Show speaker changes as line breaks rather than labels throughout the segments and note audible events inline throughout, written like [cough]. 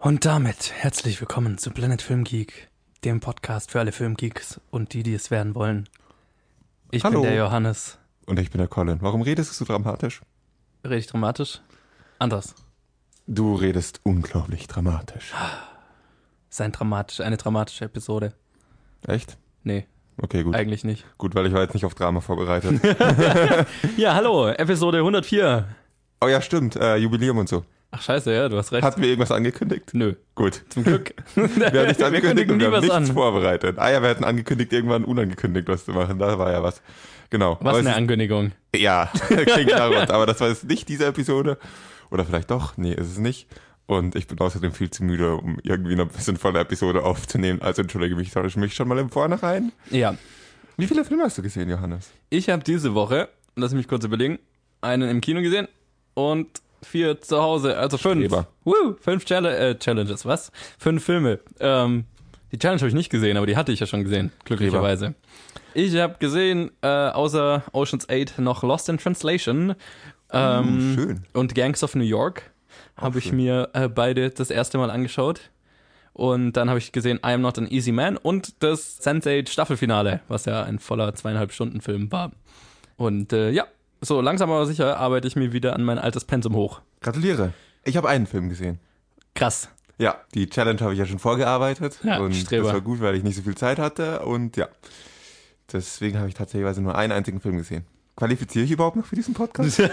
Und damit herzlich willkommen zu Planet Film Geek, dem Podcast für alle Filmgeeks und die, die es werden wollen. Ich
Hallo.
bin der Johannes.
Und ich bin der Colin. Warum redest du so dramatisch?
Rede ich dramatisch? Anders.
Du redest unglaublich dramatisch.
Ist ein dramatisch, eine dramatische Episode.
Echt?
Nee,
Okay, gut.
eigentlich nicht.
Gut, weil ich war jetzt nicht auf Drama vorbereitet. [laughs]
Ja, hallo, Episode 104.
oh ja, stimmt. Äh, Jubiläum und so.
Ach scheiße, ja, du hast recht.
Hatten wir irgendwas angekündigt?
Nö,
Gut.
zum Glück. [laughs]
Wir haben nichts [laughs] angekündigt und wir haben nichts
an.
vorbereitet. Ah ja, wir hatten angekündigt, irgendwann unangekündigt was zu machen. Da war ja was. Genau.
Was
Aber
eine Ankündigung.
ist, Ja, [laughs] klingt uns. Aber das war jetzt nicht diese Episode. Oder vielleicht doch. Nee, ist es nicht. Und ich bin außerdem viel zu müde, um irgendwie noch ein bisschen volle Episode aufzunehmen. Also entschuldige mich, ich mich schon mal im Vornherein.
Ja,
Wie viele Filme hast du gesehen, Johannes?
ich habe diese Woche, lass mich kurz überlegen, einen im Kino gesehen und vier zu Hause, also fünf.
Streber.
Woo, fünf Challa äh, Challenges, was? Fünf Filme. Ähm, die Challenge habe ich nicht gesehen, aber die hatte ich ja schon gesehen, glücklicherweise. Ich habe gesehen, äh, außer Ocean's 8 noch Lost in Translation ähm,
Oh, schön.
und Gangs of New York. Habe ich
schön.
mir äh, beide das erste Mal angeschaut. Und dann habe ich gesehen I Am Not an Easy Man und das Sense8 Staffelfinale, was ja ein voller zweieinhalb Stunden Film war. Und äh, ja, so langsam aber sicher arbeite ich mir wieder an mein altes Pensum hoch.
Gratuliere. Ich habe einen Film gesehen.
Krass.
Ja, die Challenge habe ich ja schon vorgearbeitet.
Ja,
und
Streber.
das war gut, weil ich nicht so viel Zeit hatte. Und ja, deswegen habe ich tatsächlich nur einen einzigen Film gesehen. Qualifiziere ich überhaupt noch für diesen Podcast? [laughs]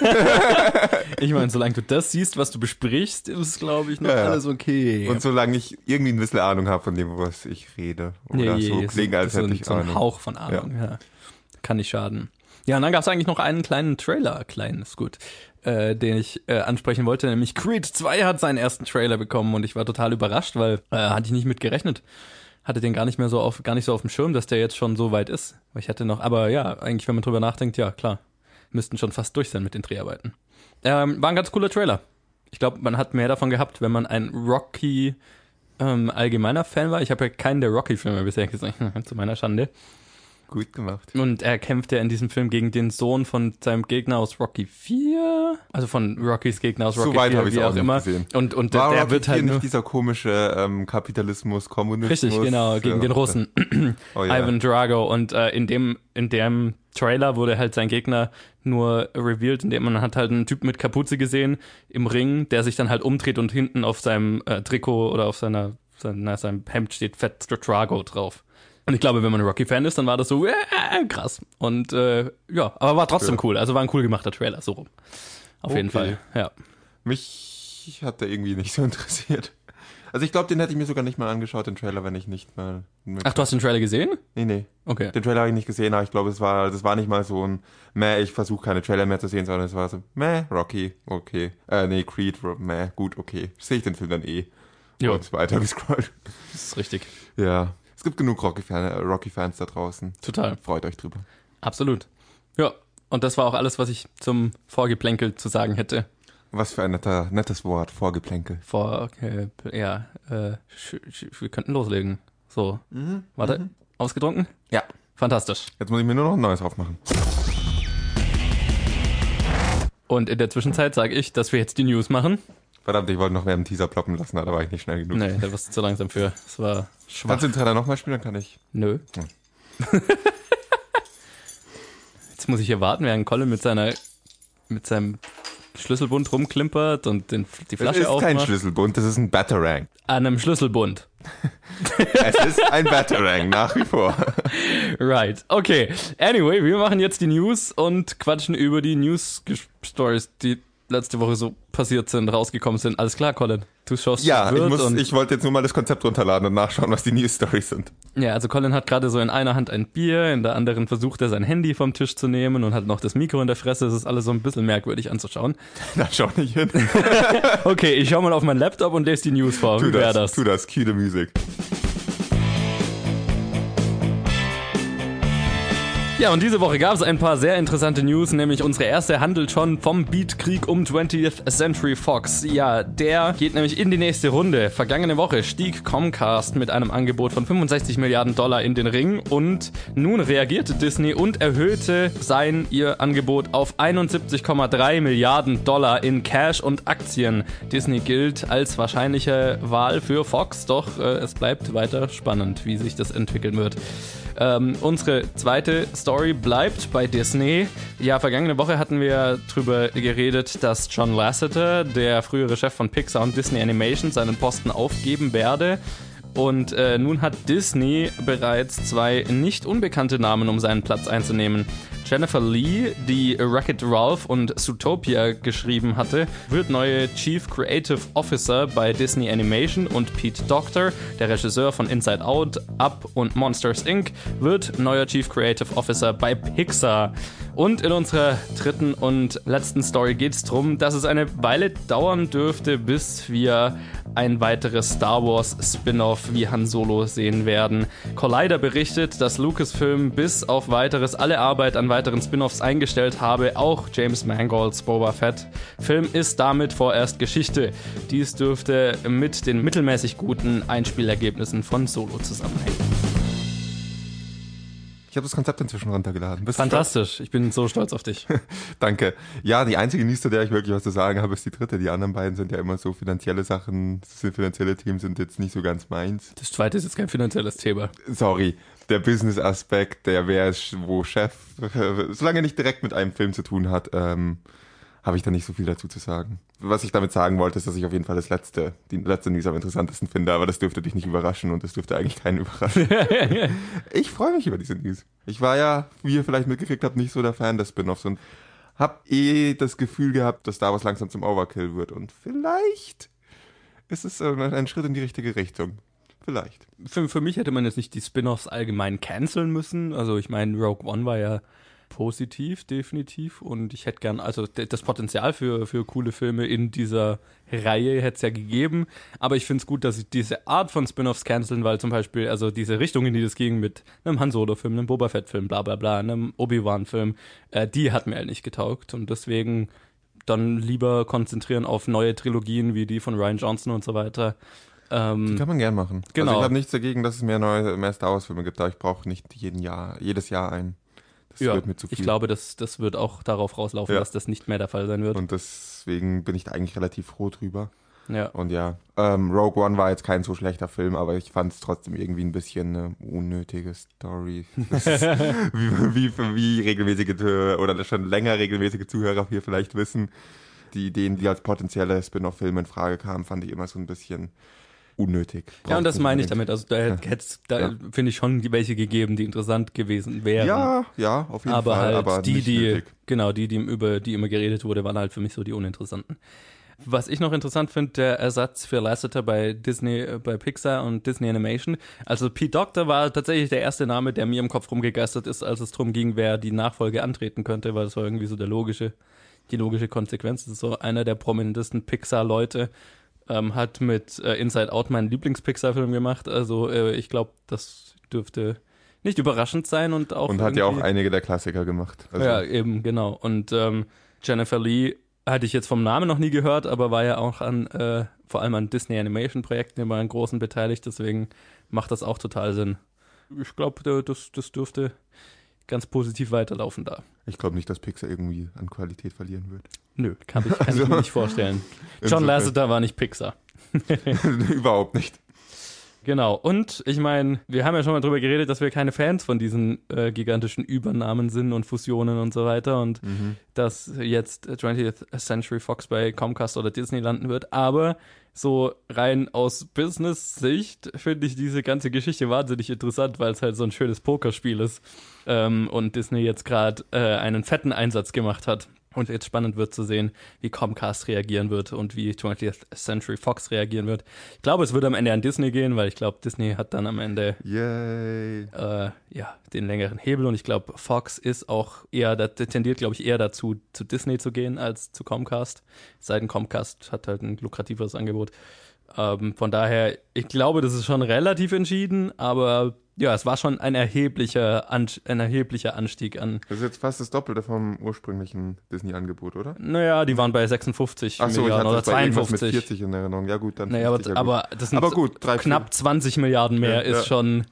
Ich meine, solange du das siehst, was du besprichst, ist, glaube ich, noch
Ja, ja.
alles okay.
Und solange ich irgendwie ein bisschen Ahnung habe von dem, was ich rede. Oder so
ist
klingt, als
so,
hätte
ein-
ich
so ein
Ahnung.
Hauch von Ahnung, ja. Kann nicht schaden. Ja, und dann gab es eigentlich noch einen kleinen Trailer, klein ist gut, äh, den ich äh, ansprechen wollte, nämlich Creed 2 hat seinen ersten Trailer bekommen und ich war total überrascht, weil äh, hatte ich nicht mit gerechnet. Hatte den gar nicht mehr so auf, gar nicht so auf dem Schirm, dass der jetzt schon so weit ist. Ich hatte noch, aber ja, eigentlich, wenn man drüber nachdenkt, ja, klar, müssten schon fast durch sein mit den Dreharbeiten. Ähm, war ein ganz cooler Trailer. Ich glaube, man hat mehr davon gehabt, wenn man ein Rocky ähm, allgemeiner Fan war. Ich habe ja keinen der Rocky-Filme bisher gesehen, [laughs] zu meiner Schande.
Gut gemacht.
Und er kämpft ja in diesem Film gegen den Sohn von seinem Gegner aus Rocky 4. Also von Rockys Gegner aus
So
Rocky
weit
4,
habe ich
wie
auch
auch immer.
gesehen.
Und, und
War
der
Rocky
wird halt nur,
nicht dieser komische ähm, Kapitalismus, Kommunismus?
Richtig, genau, gegen
Ja.
den Russen. [laughs]
Oh, ja.
Ivan Drago. Und äh, in dem, in dem Trailer wurde halt sein Gegner nur revealed, indem man hat halt einen Typ mit Kapuze gesehen im Ring, der sich dann halt umdreht und hinten auf seinem äh, Trikot oder auf seiner, seiner, seinem Hemd steht Fett Drago drauf. Und ich glaube, wenn man ein Rocky-Fan ist, dann war das so äh, krass. Und äh, ja, aber war trotzdem
Ja.
cool. Also war ein cool gemachter Trailer, so rum. Auf jeden
Okay.
Fall, ja.
Mich hat der irgendwie nicht so [laughs] interessiert. Also ich glaube, den hätte ich mir sogar nicht mal angeschaut, den Trailer, wenn ich nicht mal...
Ach, du hast den Trailer gesehen?
Nee, nee.
Okay.
Den Trailer habe ich nicht gesehen, aber ich glaube, es war, das war nicht mal so ein, meh, ich versuche keine Trailer mehr zu sehen, sondern es war so, meh, Rocky, okay. Äh, nee, Creed, meh, gut, okay. Sehe ich den Film dann eh.
Jo.
Und weiter gescrollt.
Das ist richtig.
Ja. Es gibt genug Rocky-Fan- äh, Rocky-Fans da draußen.
Total.
Freut euch drüber.
Absolut. Ja, und das war auch alles, was ich zum Vorgeplänkel zu sagen hätte.
Was für ein netter, nettes Wort, Vorgeplänkel.
Vor, äh, ja, äh, wir könnten loslegen. So, warte, ausgetrunken?
Ja.
Fantastisch.
Jetzt muss ich mir nur noch ein neues aufmachen.
Und in der Zwischenzeit sage ich, dass wir jetzt die News machen.
Verdammt, ich wollte noch mehr im Teaser ploppen lassen, aber da war ich nicht schnell genug.
Nee, da warst du zu langsam für. Das war schwach.
Kannst du den Trailer nochmal spielen, dann kann ich.
Nö.
Hm. [laughs]
Jetzt muss ich hier warten, während Colin mit seiner, mit seinem Schlüsselbund rumklimpert und den, die
Das
Flasche
ist kein
aufmacht.
Schlüsselbund, das ist ein Batarang.
An einem Schlüsselbund. [laughs]
Es ist ein Batarang, nach wie vor. [laughs]
Right. Okay. Anyway, wir machen jetzt die News und quatschen über die News-Stories, die letzte Woche so passiert sind, rausgekommen sind. Alles klar, Colin. Du schaust
Ja, ich, muss,
und
ich wollte jetzt nur mal das Konzept runterladen und nachschauen, was die News Stories sind.
ja, also Colin hat gerade so in einer Hand ein Bier, in der anderen versucht er sein Handy vom Tisch zu nehmen und hat noch das Mikro in der Fresse. Es ist alles so ein bisschen merkwürdig anzuschauen. [laughs]
Da schau nicht hin. [laughs]
Okay, ich schau mal auf mein Laptop und lese die News vor.
Tu
Wie
das,
das?
tu das, cue the music.
Ja, und diese Woche gab es ein paar sehr interessante News, nämlich unsere erste handelt schon vom Beatkrieg um 20th Century Fox. Ja, der geht nämlich in die nächste Runde. Vergangene Woche stieg Comcast mit einem Angebot von 65 Milliarden Dollar in den Ring und nun reagierte Disney und erhöhte sein ihr Angebot auf 71,3 Milliarden Dollar in Cash und Aktien. Disney gilt als wahrscheinliche Wahl für Fox, doch äh, es bleibt weiter spannend, wie sich das entwickeln wird. Ähm, unsere zweite Story bleibt bei Disney. Ja, vergangene Woche hatten wir darüber geredet, dass John Lasseter, der frühere Chef von Pixar und Disney Animation, seinen Posten aufgeben werde. Und äh, nun hat Disney bereits zwei nicht unbekannte Namen, um seinen Platz einzunehmen. Jennifer Lee, die Wreck-It Ralph und Zootopia geschrieben hatte, wird neue Chief Creative Officer bei Disney Animation und Pete Doctor, der Regisseur von Inside Out, Up und Monsters Inc., wird neuer Chief Creative Officer bei Pixar. Und in unserer dritten und letzten Story geht es darum, dass es eine Weile dauern dürfte, bis wir ein weiteres Star Wars Spin-off wie Han Solo sehen werden. Collider berichtet, dass Lucasfilm bis auf weiteres alle Arbeit an weiteren Spin-offs eingestellt habe. Auch James Mangolds Boba Fett Film ist damit vorerst Geschichte. Dies dürfte mit den mittelmäßig guten Einspielergebnissen von Solo zusammenhängen.
Ich habe das Konzept inzwischen runtergeladen.
Bist Fantastisch. Ich bin so stolz auf dich. [laughs]
Danke. Ja, die einzige zu der ich wirklich was zu sagen habe, ist die dritte. Die anderen beiden sind ja immer so finanzielle Sachen. Finanzielle Themen sind jetzt nicht so ganz meins.
Das zweite ist jetzt kein finanzielles Thema.
Sorry. Der Business-Aspekt, der wer ist wo Chef, solange er nicht direkt mit einem Film zu tun hat, ähm, habe ich da nicht so viel dazu zu sagen. Was ich damit sagen wollte, ist, dass ich auf jeden Fall das letzte, die letzte News am interessantesten finde, aber das dürfte dich nicht überraschen und das dürfte eigentlich keinen überraschen. [laughs] ich freue mich über diese News. Ich war ja, wie ihr vielleicht mitgekriegt habt, nicht so der Fan des Spin-offs und hab eh das Gefühl gehabt, dass Star Wars langsam zum Overkill wird und vielleicht ist es ein Schritt in die richtige Richtung. Vielleicht.
Für, für mich hätte man jetzt nicht die Spin-offs allgemein canceln müssen. Also ich meine, Rogue One war ja positiv, definitiv. Und ich hätte gern, also das Potenzial für, für coole Filme in dieser Reihe hätte es ja gegeben. Aber ich finde es gut, dass sie diese Art von Spin-offs canceln, weil zum Beispiel, also diese Richtung, in die das ging mit einem Han Solo-Film, einem Boba Fett-Film, bla bla bla, einem Obi-Wan-Film, äh, die hat mir halt nicht getaugt. Und deswegen dann lieber konzentrieren auf neue Trilogien wie die von Ryan Johnson und so weiter.
Ähm, die kann man gern machen. Genau. Also ich habe nichts dagegen, dass es mehr neue, mehr Star Wars Filme gibt, aber ich brauche nicht jeden Jahr, jedes Jahr einen.
Das ja, wird mir zu viel. Ich glaube, das, das wird auch darauf rauslaufen, ja. dass das nicht mehr der Fall sein wird.
Und deswegen bin ich da eigentlich relativ froh drüber. Ja. Und ja, ähm, Rogue One war jetzt kein so schlechter Film, aber ich fand es trotzdem irgendwie ein bisschen eine unnötige Story. [laughs] wie, wie, wie regelmäßige oder schon länger regelmäßige Zuhörer hier vielleicht wissen, die Ideen, die als potenzielle Spin-off-Filme in Frage kamen, fand ich immer so ein bisschen unnötig.
Ja, und das meine ich damit. Also da ja. hätte da ja. finde ich schon welche gegeben, die interessant gewesen wären.
Ja, ja, auf jeden
aber
Fall.
Halt aber die, die, nötig. genau, die, die über die immer geredet wurde, waren halt für mich so die uninteressanten. Was ich noch interessant finde, der Ersatz für Lasseter bei Disney, äh, bei Pixar und Disney Animation. Also Pete Doctor war tatsächlich der erste Name, der mir im Kopf rumgegeistert ist, als es darum ging, wer die Nachfolge antreten könnte, weil das war irgendwie so der logische, die logische Konsequenz. Das ist so einer der prominentesten Pixar-Leute ähm, hat mit äh, Inside Out meinen Lieblings-Pixar-Film gemacht. Also äh, ich glaube, das dürfte nicht überraschend sein und auch.
Und hat ja auch einige der Klassiker gemacht.
Also. Ja, eben, genau. Und ähm, Jennifer Lee hatte ich jetzt vom Namen noch nie gehört, aber war ja auch an, äh, vor allem an Disney Animation Projekten immer an großen beteiligt, deswegen macht das auch total Sinn. Ich glaube, das, das dürfte ganz positiv weiterlaufen da.
Ich glaube nicht, dass Pixar irgendwie an Qualität verlieren wird.
Nö, kann ich, kann also, ich mir nicht vorstellen. [laughs] John Lasseter war nicht Pixar. [laughs]
Überhaupt nicht.
Genau, und ich meine, wir haben ja schon mal drüber geredet, dass wir keine Fans von diesen äh, gigantischen Übernahmen sind und Fusionen und so weiter und mhm. dass jetzt 20th Century Fox bei Comcast oder Disney landen wird. Aber so rein aus Business-Sicht finde ich diese ganze Geschichte wahnsinnig interessant, weil es halt so ein schönes Pokerspiel ist ähm, und Disney jetzt gerade äh, einen fetten Einsatz gemacht hat und jetzt spannend wird zu sehen, wie Comcast reagieren wird und wie 20th Century Fox reagieren wird. Ich glaube, es wird am Ende an Disney gehen, weil ich glaube, Disney hat dann am Ende äh, ja, den längeren Hebel und ich glaube, Fox ist auch eher, der tendiert, glaube ich, eher dazu, zu Disney zu gehen als zu Comcast. Seiten Comcast hat halt ein lukrativeres Angebot. Ähm, von daher, ich glaube, das ist schon relativ entschieden, aber ja, es war schon ein erheblicher, An ein erheblicher Anstieg an.
Das ist jetzt fast das Doppelte vom ursprünglichen Disney-Angebot, oder?
Naja, die waren bei 56
Ach so,
Milliarden oder
das bei irgendwas
52.
mit 40 in Erinnerung. Ja gut, dann
Naja,
50, ja
aber,
gut.
aber
Aber
knapp 20 Milliarden mehr
Ja,
ist
ja.
schon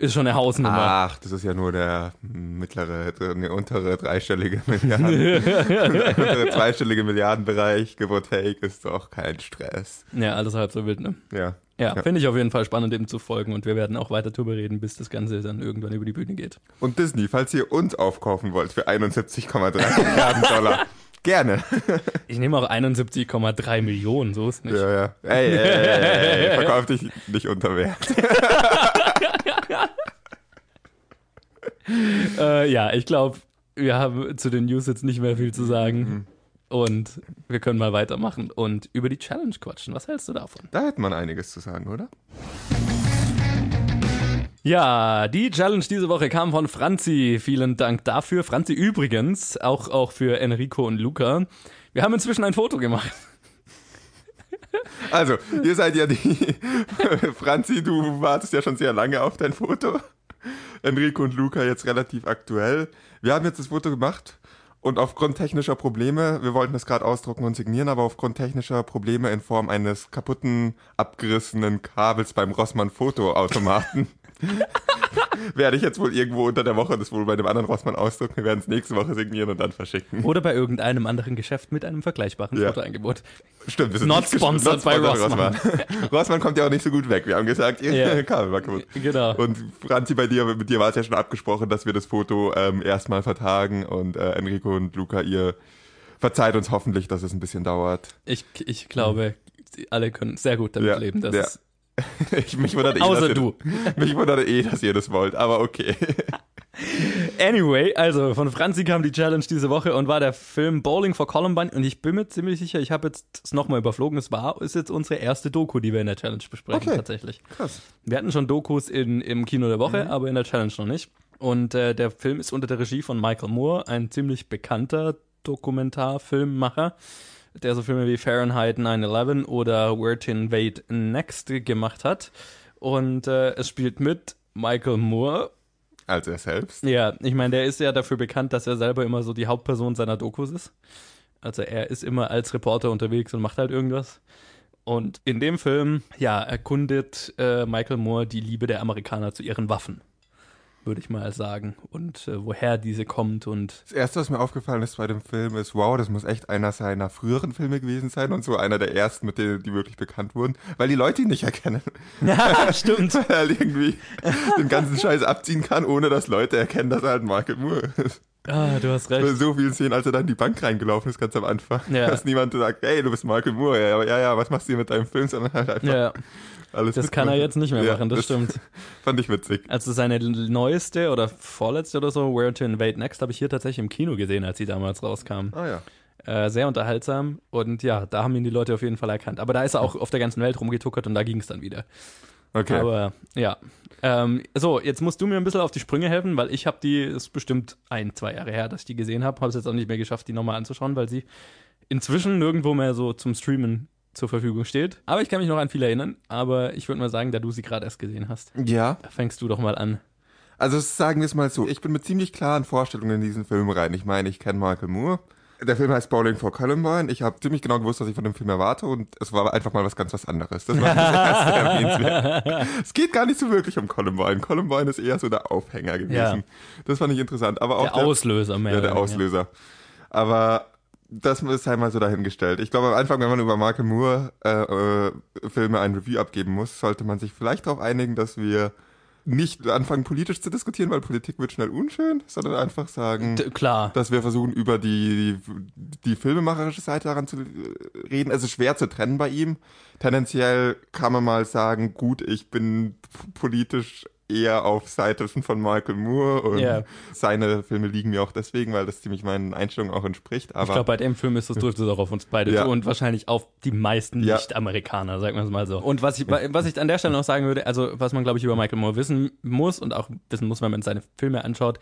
ist schon eine Hausnummer.
Ach, das ist ja nur der mittlere, ne, untere dreistellige [laughs] Milliarden, untere zweistellige Milliardenbereich, give or take, ist doch kein Stress.
Ja, alles halb so wild, ne?
Ja.
Ja,
Ja.
finde ich auf jeden Fall spannend, dem zu folgen und wir werden auch weiter drüber reden, bis das Ganze dann irgendwann über die Bühne geht.
Und Disney, falls ihr uns aufkaufen wollt für 71,3 [laughs] Milliarden Dollar, gerne.
Ich nehme auch 71,3 Millionen, so ist nicht.
Ja, ja. Ey, ey, ey, ey, ey, verkauf dich nicht unter Wert. [laughs] [laughs]
Äh, ja, ich glaube, wir haben zu den News jetzt nicht mehr viel zu sagen.
Mhm.
Und wir können mal weitermachen und über die Challenge quatschen. Was hältst du davon?
Da hätte man einiges zu sagen, oder?
Ja, die Challenge diese Woche kam von Franzi. Vielen Dank dafür. Franzi übrigens, auch, auch für Enrico und Luca. Wir haben inzwischen ein Foto gemacht.
Also, ihr seid ja die. [laughs] Franzi, du wartest ja schon sehr lange auf dein Foto. Enrico und Luca jetzt relativ aktuell. Wir haben jetzt das Foto gemacht und aufgrund technischer Probleme, wir wollten es gerade ausdrucken und signieren, aber aufgrund technischer Probleme in Form eines kaputten, abgerissenen Kabels beim Rossmann Fotoautomaten [laughs] [laughs] werde ich jetzt wohl irgendwo unter der Woche das wohl bei dem anderen Rossmann ausdrucken. Wir werden es nächste Woche signieren und dann verschicken.
Oder bei irgendeinem anderen Geschäft mit einem vergleichbaren
Ja.
Fotoangebot.
Stimmt, wir sind
Not
nicht ges-
sponsored by
Rossmann. [laughs] Rossmann kommt ja auch nicht so gut weg. Wir haben gesagt, ihr
Ja. [laughs]
Kabel war kaputt.
Genau.
Und Franzi, bei dir, mit dir war es ja schon abgesprochen, dass wir das Foto ähm, erstmal vertagen und äh, Enrico und Luca, ihr verzeiht uns hoffentlich, dass es ein bisschen dauert.
Ich, ich glaube, alle können sehr gut damit
Ja,
leben. Dass
ja.
es, [laughs]
Ich, mich wundert eh,
Außer
dass ihr,
du.
Mich wundert eh, dass ihr das wollt, aber okay. [laughs]
Anyway, also von Franzi kam die Challenge diese Woche und war der Film Bowling for Columbine und ich bin mir ziemlich sicher, ich habe jetzt es nochmal überflogen, es war, ist jetzt unsere erste Doku, die wir in der Challenge besprechen
Okay.
tatsächlich.
Krass.
Wir hatten schon Dokus in, im Kino der Woche, aber in der Challenge noch nicht. Und äh, der Film ist unter der Regie von Michael Moore, ein ziemlich bekannter Dokumentarfilmmacher, der so Filme wie Fahrenheit 9-11 oder Where to Invade Next gemacht hat. Und äh, es spielt mit Michael Moore.
Als er selbst.
Ja, ich meine, der ist ja dafür bekannt, dass er selber immer so die Hauptperson seiner Dokus ist. Also er ist immer als Reporter unterwegs und macht halt irgendwas. Und in dem Film, ja, erkundet äh, Michael Moore die Liebe der Amerikaner zu ihren Waffen, würde ich mal sagen. Und äh, woher diese kommt und
Das erste, was mir aufgefallen ist bei dem Film, ist, wow, das muss echt einer seiner früheren Filme gewesen sein und so einer der ersten, mit denen die wirklich bekannt wurden, weil die Leute ihn nicht erkennen.
Ja, [laughs] stimmt.
Weil er halt irgendwie den ganzen Scheiß abziehen kann, ohne dass Leute erkennen, dass er halt Michael Moore ist.
Ah, du hast recht.
so vielen Szenen, als er dann in die Bank reingelaufen ist, ganz am Anfang,
Ja.
dass niemand sagt, hey, du bist Michael Moore, ja, ja, ja, was machst du hier mit deinem Film, sondern halt einfach
Ja,
alles
das kann er jetzt nicht mehr
Ja,
machen, das stimmt. [laughs]
Fand ich witzig.
Also seine neueste oder vorletzte oder so, Where to Invade Next, habe ich hier tatsächlich im Kino gesehen, als sie damals rauskam.
Ah ja.
Äh, sehr unterhaltsam und ja, da haben ihn die Leute auf jeden Fall erkannt. Aber da ist er auch auf der ganzen Welt rumgetuckert und da ging es dann wieder.
Okay.
Aber ja. Ähm, so, jetzt musst du mir ein bisschen auf die Sprünge helfen, weil ich habe die, ist bestimmt ein, zwei Jahre her, dass ich die gesehen habe. Habe es jetzt auch nicht mehr geschafft, die nochmal anzuschauen, weil sie inzwischen nirgendwo mehr so zum Streamen zur Verfügung steht. Aber ich kann mich noch an viel erinnern. Aber ich würde mal sagen, da du sie gerade erst gesehen hast,
ja.
fängst du doch mal an.
Also sagen wir es mal so, ich bin mit ziemlich klaren Vorstellungen in diesen Film rein. Ich meine, ich kenne Michael Moore. Der Film heißt Bowling for Columbine. Ich habe ziemlich genau gewusst, was ich von dem Film erwarte und es war einfach mal was ganz was anderes. Das war das erste [laughs] erwähnenswert. Es geht gar nicht so wirklich um Columbine. Columbine ist eher so der Aufhänger gewesen.
Ja.
Das fand ich interessant. Aber auch
Der Auslöser mehr.
Ja, der Auslöser. Aber das ist halt mal so dahingestellt. Ich glaube, am Anfang, wenn man über Michael Moore äh, äh, Filme ein Review abgeben muss, sollte man sich vielleicht darauf einigen, dass wir nicht anfangen, politisch zu diskutieren, weil Politik wird schnell unschön, sondern einfach sagen.
D- Klar.
dass wir versuchen, über die, die filmemacherische Seite daran zu äh, reden. Es ist schwer zu trennen bei ihm. Tendenziell kann man mal sagen, gut, ich bin politisch eher auf Seite von Michael Moore und
Ja.
seine Filme liegen mir auch deswegen, weil das ziemlich meinen Einstellungen auch entspricht.
Ich
Aber
glaube, bei dem Film ist das trifft es auch auf uns beide
Ja.
zu und wahrscheinlich auf die meisten
Ja.
Nicht-Amerikaner, sagen wir es mal so. Und was ich, was ich an der Stelle noch sagen würde, also was man, glaube ich, über Michael Moore wissen muss und auch wissen muss, wenn man seine Filme anschaut,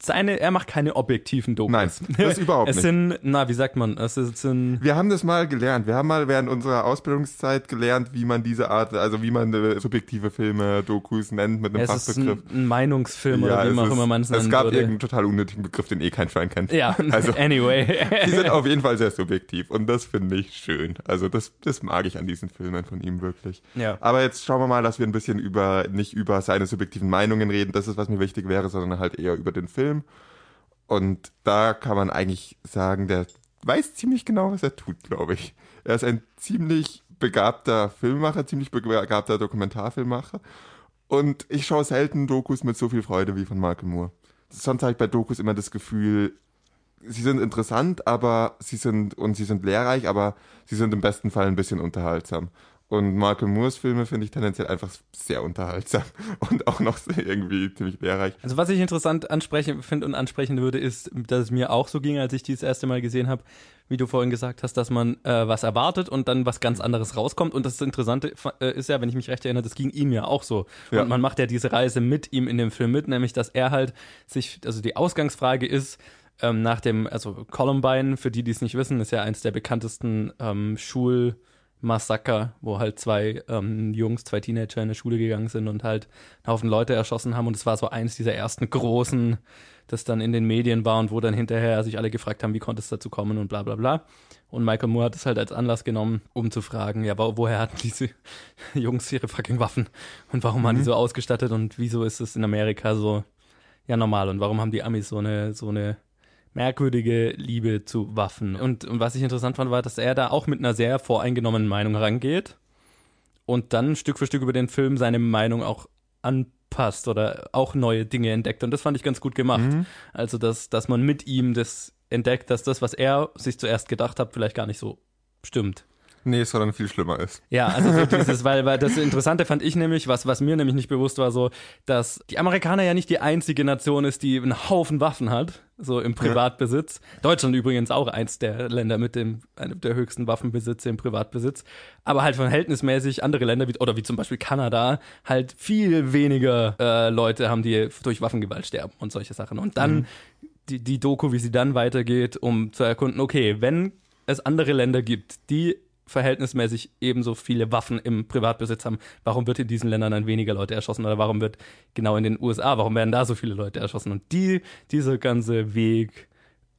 seine, er macht keine objektiven Dokus.
Nein, das überhaupt [laughs]
es
nicht.
sind, na, wie sagt man, es sind,
Wir haben das mal gelernt. Wir haben mal während unserer Ausbildungszeit gelernt, wie man diese Art, also wie man äh, subjektive Filme, Dokus nennt mit einem
es ist
Fachbegriff.
ein, ein Meinungsfilm oder wie
es
man auch
ist-
immer man es
Es
nennen
gab
würde.
irgendeinen total unnötigen Begriff, den eh kein Schwein kennt.
Ja, [laughs]
Also, [laughs]
anyway.
die sind auf jeden Fall sehr subjektiv und das finde ich schön. Also das, das mag ich an diesen Filmen von ihm wirklich.
Ja.
Aber jetzt schauen wir mal, dass wir ein bisschen über, nicht über seine subjektiven Meinungen reden, das ist, was mir wichtig wäre, sondern halt eher über den Film. Und da kann man eigentlich sagen, der weiß ziemlich genau, was er tut, glaube ich. Er ist ein ziemlich begabter Filmemacher, ziemlich begabter Dokumentarfilmmacher. Und ich schaue selten Dokus mit so viel Freude wie von Michael Moore. Sonst habe ich bei Dokus immer das Gefühl, sie sind interessant, aber sie sind, und sie sind lehrreich, aber sie sind im besten Fall ein bisschen unterhaltsam. Und Michael Moores Filme finde ich tendenziell einfach sehr unterhaltsam [laughs] und auch noch irgendwie ziemlich lehrreich.
Also was ich interessant ansprechen finde und ansprechen würde, ist, dass es mir auch so ging, als ich die das erste Mal gesehen habe, wie du vorhin gesagt hast, dass man äh, was erwartet und dann was ganz anderes rauskommt. Und das Interessante äh, ist ja, wenn ich mich recht erinnere, das ging ihm ja auch so.
Ja.
Und man macht ja diese Reise mit ihm in dem Film mit, nämlich dass er halt sich, also die Ausgangsfrage ist, ähm, nach dem, also Columbine, für die, die es nicht wissen, ist ja eins der bekanntesten ähm, Schulmassaker, wo halt zwei ähm, Jungs, zwei Teenager in eine Schule gegangen sind und halt einen Haufen Leute erschossen haben. Und es war so eins dieser ersten großen, das dann in den Medien war und wo dann hinterher sich alle gefragt haben, wie konnte es dazu kommen und bla bla bla. Und Michael Moore hat es halt als Anlass genommen, um zu fragen, ja, wo, woher hatten diese [laughs] Jungs ihre fucking Waffen und warum waren die so ausgestattet und wieso ist es in Amerika so ja normal und warum haben die Amis so eine so eine merkwürdige Liebe zu Waffen. Und, und was ich interessant fand, war, dass er da auch mit einer sehr voreingenommenen Meinung rangeht und dann Stück für Stück über den Film seine Meinung auch anpasst oder auch neue Dinge entdeckt. Und das fand ich ganz gut gemacht.
Mhm.
Also, dass, dass man mit ihm das entdeckt, dass das, was er sich zuerst gedacht hat, vielleicht gar nicht so stimmt.
Nee, sondern viel schlimmer ist.
Ja, also so dieses, weil, weil das Interessante fand ich nämlich, was, was mir nämlich nicht bewusst war, so, dass die Amerikaner ja nicht die einzige Nation ist, die einen Haufen Waffen hat, so im Privatbesitz. Deutschland übrigens auch eins der Länder mit dem, einem der höchsten Waffenbesitze im Privatbesitz. Aber halt verhältnismäßig andere Länder, wie, oder wie zum Beispiel Kanada, halt viel weniger äh, Leute haben, die durch Waffengewalt sterben und solche Sachen. Und dann die, die Doku, wie sie dann weitergeht, um zu erkunden, okay, wenn es andere Länder gibt, die verhältnismäßig ebenso viele Waffen im Privatbesitz haben, warum wird in diesen Ländern dann weniger Leute erschossen oder warum wird genau in den USA, warum werden da so viele Leute erschossen? Und die, dieser ganze Weg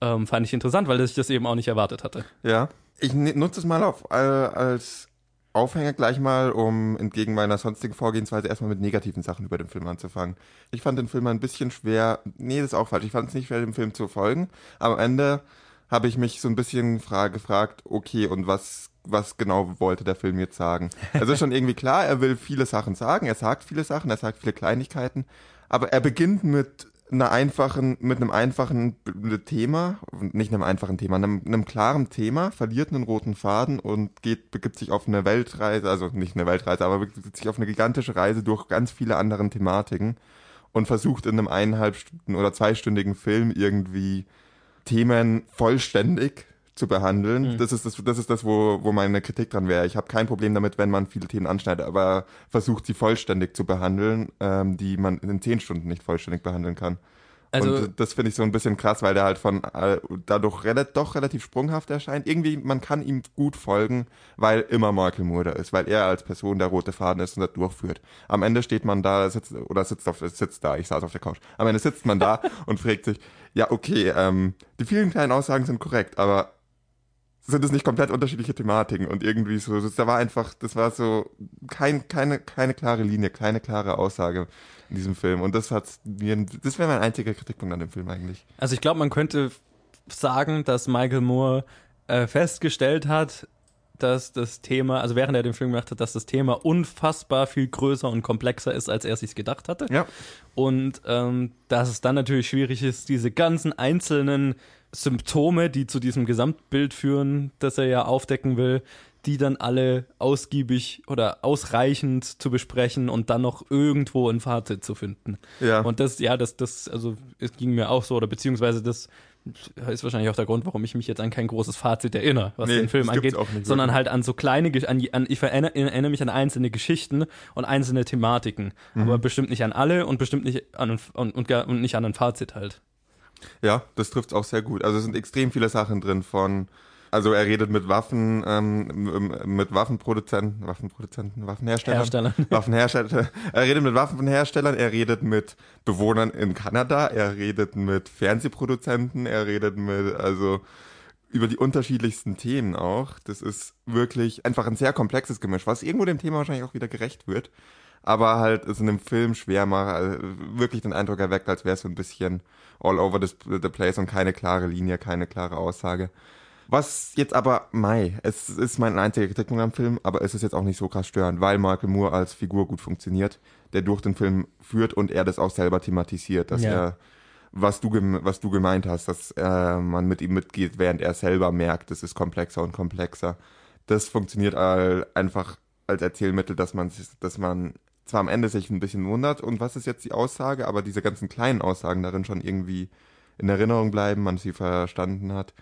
ähm, fand ich interessant, weil ich das eben auch nicht erwartet hatte.
Ja. Ich ne- nutze es mal auf, äh, als Aufhänger gleich mal, um entgegen meiner sonstigen Vorgehensweise erstmal mit negativen Sachen über den Film anzufangen. Ich fand den Film ein bisschen schwer, nee, das ist auch falsch, ich fand es nicht schwer, dem Film zu folgen. Am Ende habe ich mich so ein bisschen fra gefragt, okay, und was, was genau wollte der Film jetzt sagen? Es ist schon irgendwie klar, er will viele Sachen sagen, er sagt viele Sachen, er sagt viele Kleinigkeiten, aber er beginnt mit einer einfachen, mit einem einfachen Thema, nicht einem einfachen Thema, einem, einem klaren Thema, verliert einen roten Faden und geht, begibt sich auf eine Weltreise, also nicht eine Weltreise, aber begibt sich auf eine gigantische Reise durch ganz viele anderen Thematiken und versucht in einem eineinhalb Stunden oder zweistündigen Film irgendwie Themen vollständig zu behandeln.
Mhm.
Das ist das, das ist das, wo, wo meine Kritik dran wäre. Ich habe kein Problem damit, wenn man viele Themen anschneidet, aber versucht sie vollständig zu behandeln, ähm, die man in zehn Stunden nicht vollständig behandeln kann.
Also-
und das finde ich so ein bisschen krass, weil der halt von äh, dadurch rela doch relativ sprunghaft erscheint. Irgendwie, man kann ihm gut folgen, weil immer Michael Moore da ist, weil er als Person der rote Faden ist und das durchführt. Am Ende steht man da, sitzt oder sitzt auf sitzt da, ich saß auf der Couch. Am Ende sitzt man da [laughs] und fragt sich, ja, okay, ähm, die vielen kleinen Aussagen sind korrekt, aber sind es nicht komplett unterschiedliche Thematiken und irgendwie so, das, da war einfach, das war so kein, keine, keine klare Linie, keine klare Aussage in diesem Film und das hat mir, das wäre mein einziger Kritikpunkt an dem Film eigentlich.
Also ich glaube, man könnte sagen, dass Michael Moore äh, festgestellt hat, dass das Thema, also während er den Film gemacht hat, dass das Thema unfassbar viel größer und komplexer ist, als er sich gedacht hatte.
Ja.
Und ähm, dass es dann natürlich schwierig ist, diese ganzen einzelnen Symptome, die zu diesem Gesamtbild führen, das er ja aufdecken will, die dann alle ausgiebig oder ausreichend zu besprechen und dann noch irgendwo ein Fazit zu finden.
Ja.
Und das, ja, das, das, also es ging mir auch so, oder beziehungsweise das ist wahrscheinlich auch der Grund, warum ich mich jetzt an kein großes Fazit erinnere, was
Nee,
den Film angeht, sondern halt an so kleine, an, an ich erinnere, erinnere mich an einzelne Geschichten und einzelne Thematiken,
Mhm.
aber bestimmt nicht an alle und bestimmt nicht an und, und, und nicht an ein Fazit halt.
Ja, das trifft auch sehr gut. Also es sind extrem viele Sachen drin von, also er redet mit Waffen, ähm, mit Waffenproduzenten, Waffenproduzenten, Waffenherstellern,
Herstellern. [laughs] [laughs]
Waffenhersteller. Er redet mit Waffenherstellern, er redet mit Bewohnern in Kanada, er redet mit Fernsehproduzenten, er redet mit, also über die unterschiedlichsten Themen auch. Das ist wirklich einfach ein sehr komplexes Gemisch, was irgendwo dem Thema wahrscheinlich auch wieder gerecht wird. Aber halt es in einem Film schwer macht, also wirklich den Eindruck erweckt, als wäre es so ein bisschen all over the, place und keine klare Linie, keine klare Aussage. Was jetzt aber, Mai, es ist mein einziger Kritikpunkt am Film, aber es ist jetzt auch nicht so krass störend, weil Michael Moore als Figur gut funktioniert, der durch den Film führt und er das auch selber thematisiert, dass
Ja.
er, was du, was du gemeint hast, dass äh, man mit ihm mitgeht, während er selber merkt, es ist komplexer und komplexer. Das funktioniert all, einfach als Erzählmittel, dass man, dass man zwar am Ende sich ein bisschen wundert, und was ist jetzt die Aussage, aber diese ganzen kleinen Aussagen darin schon irgendwie in Erinnerung bleiben, man sie verstanden hat.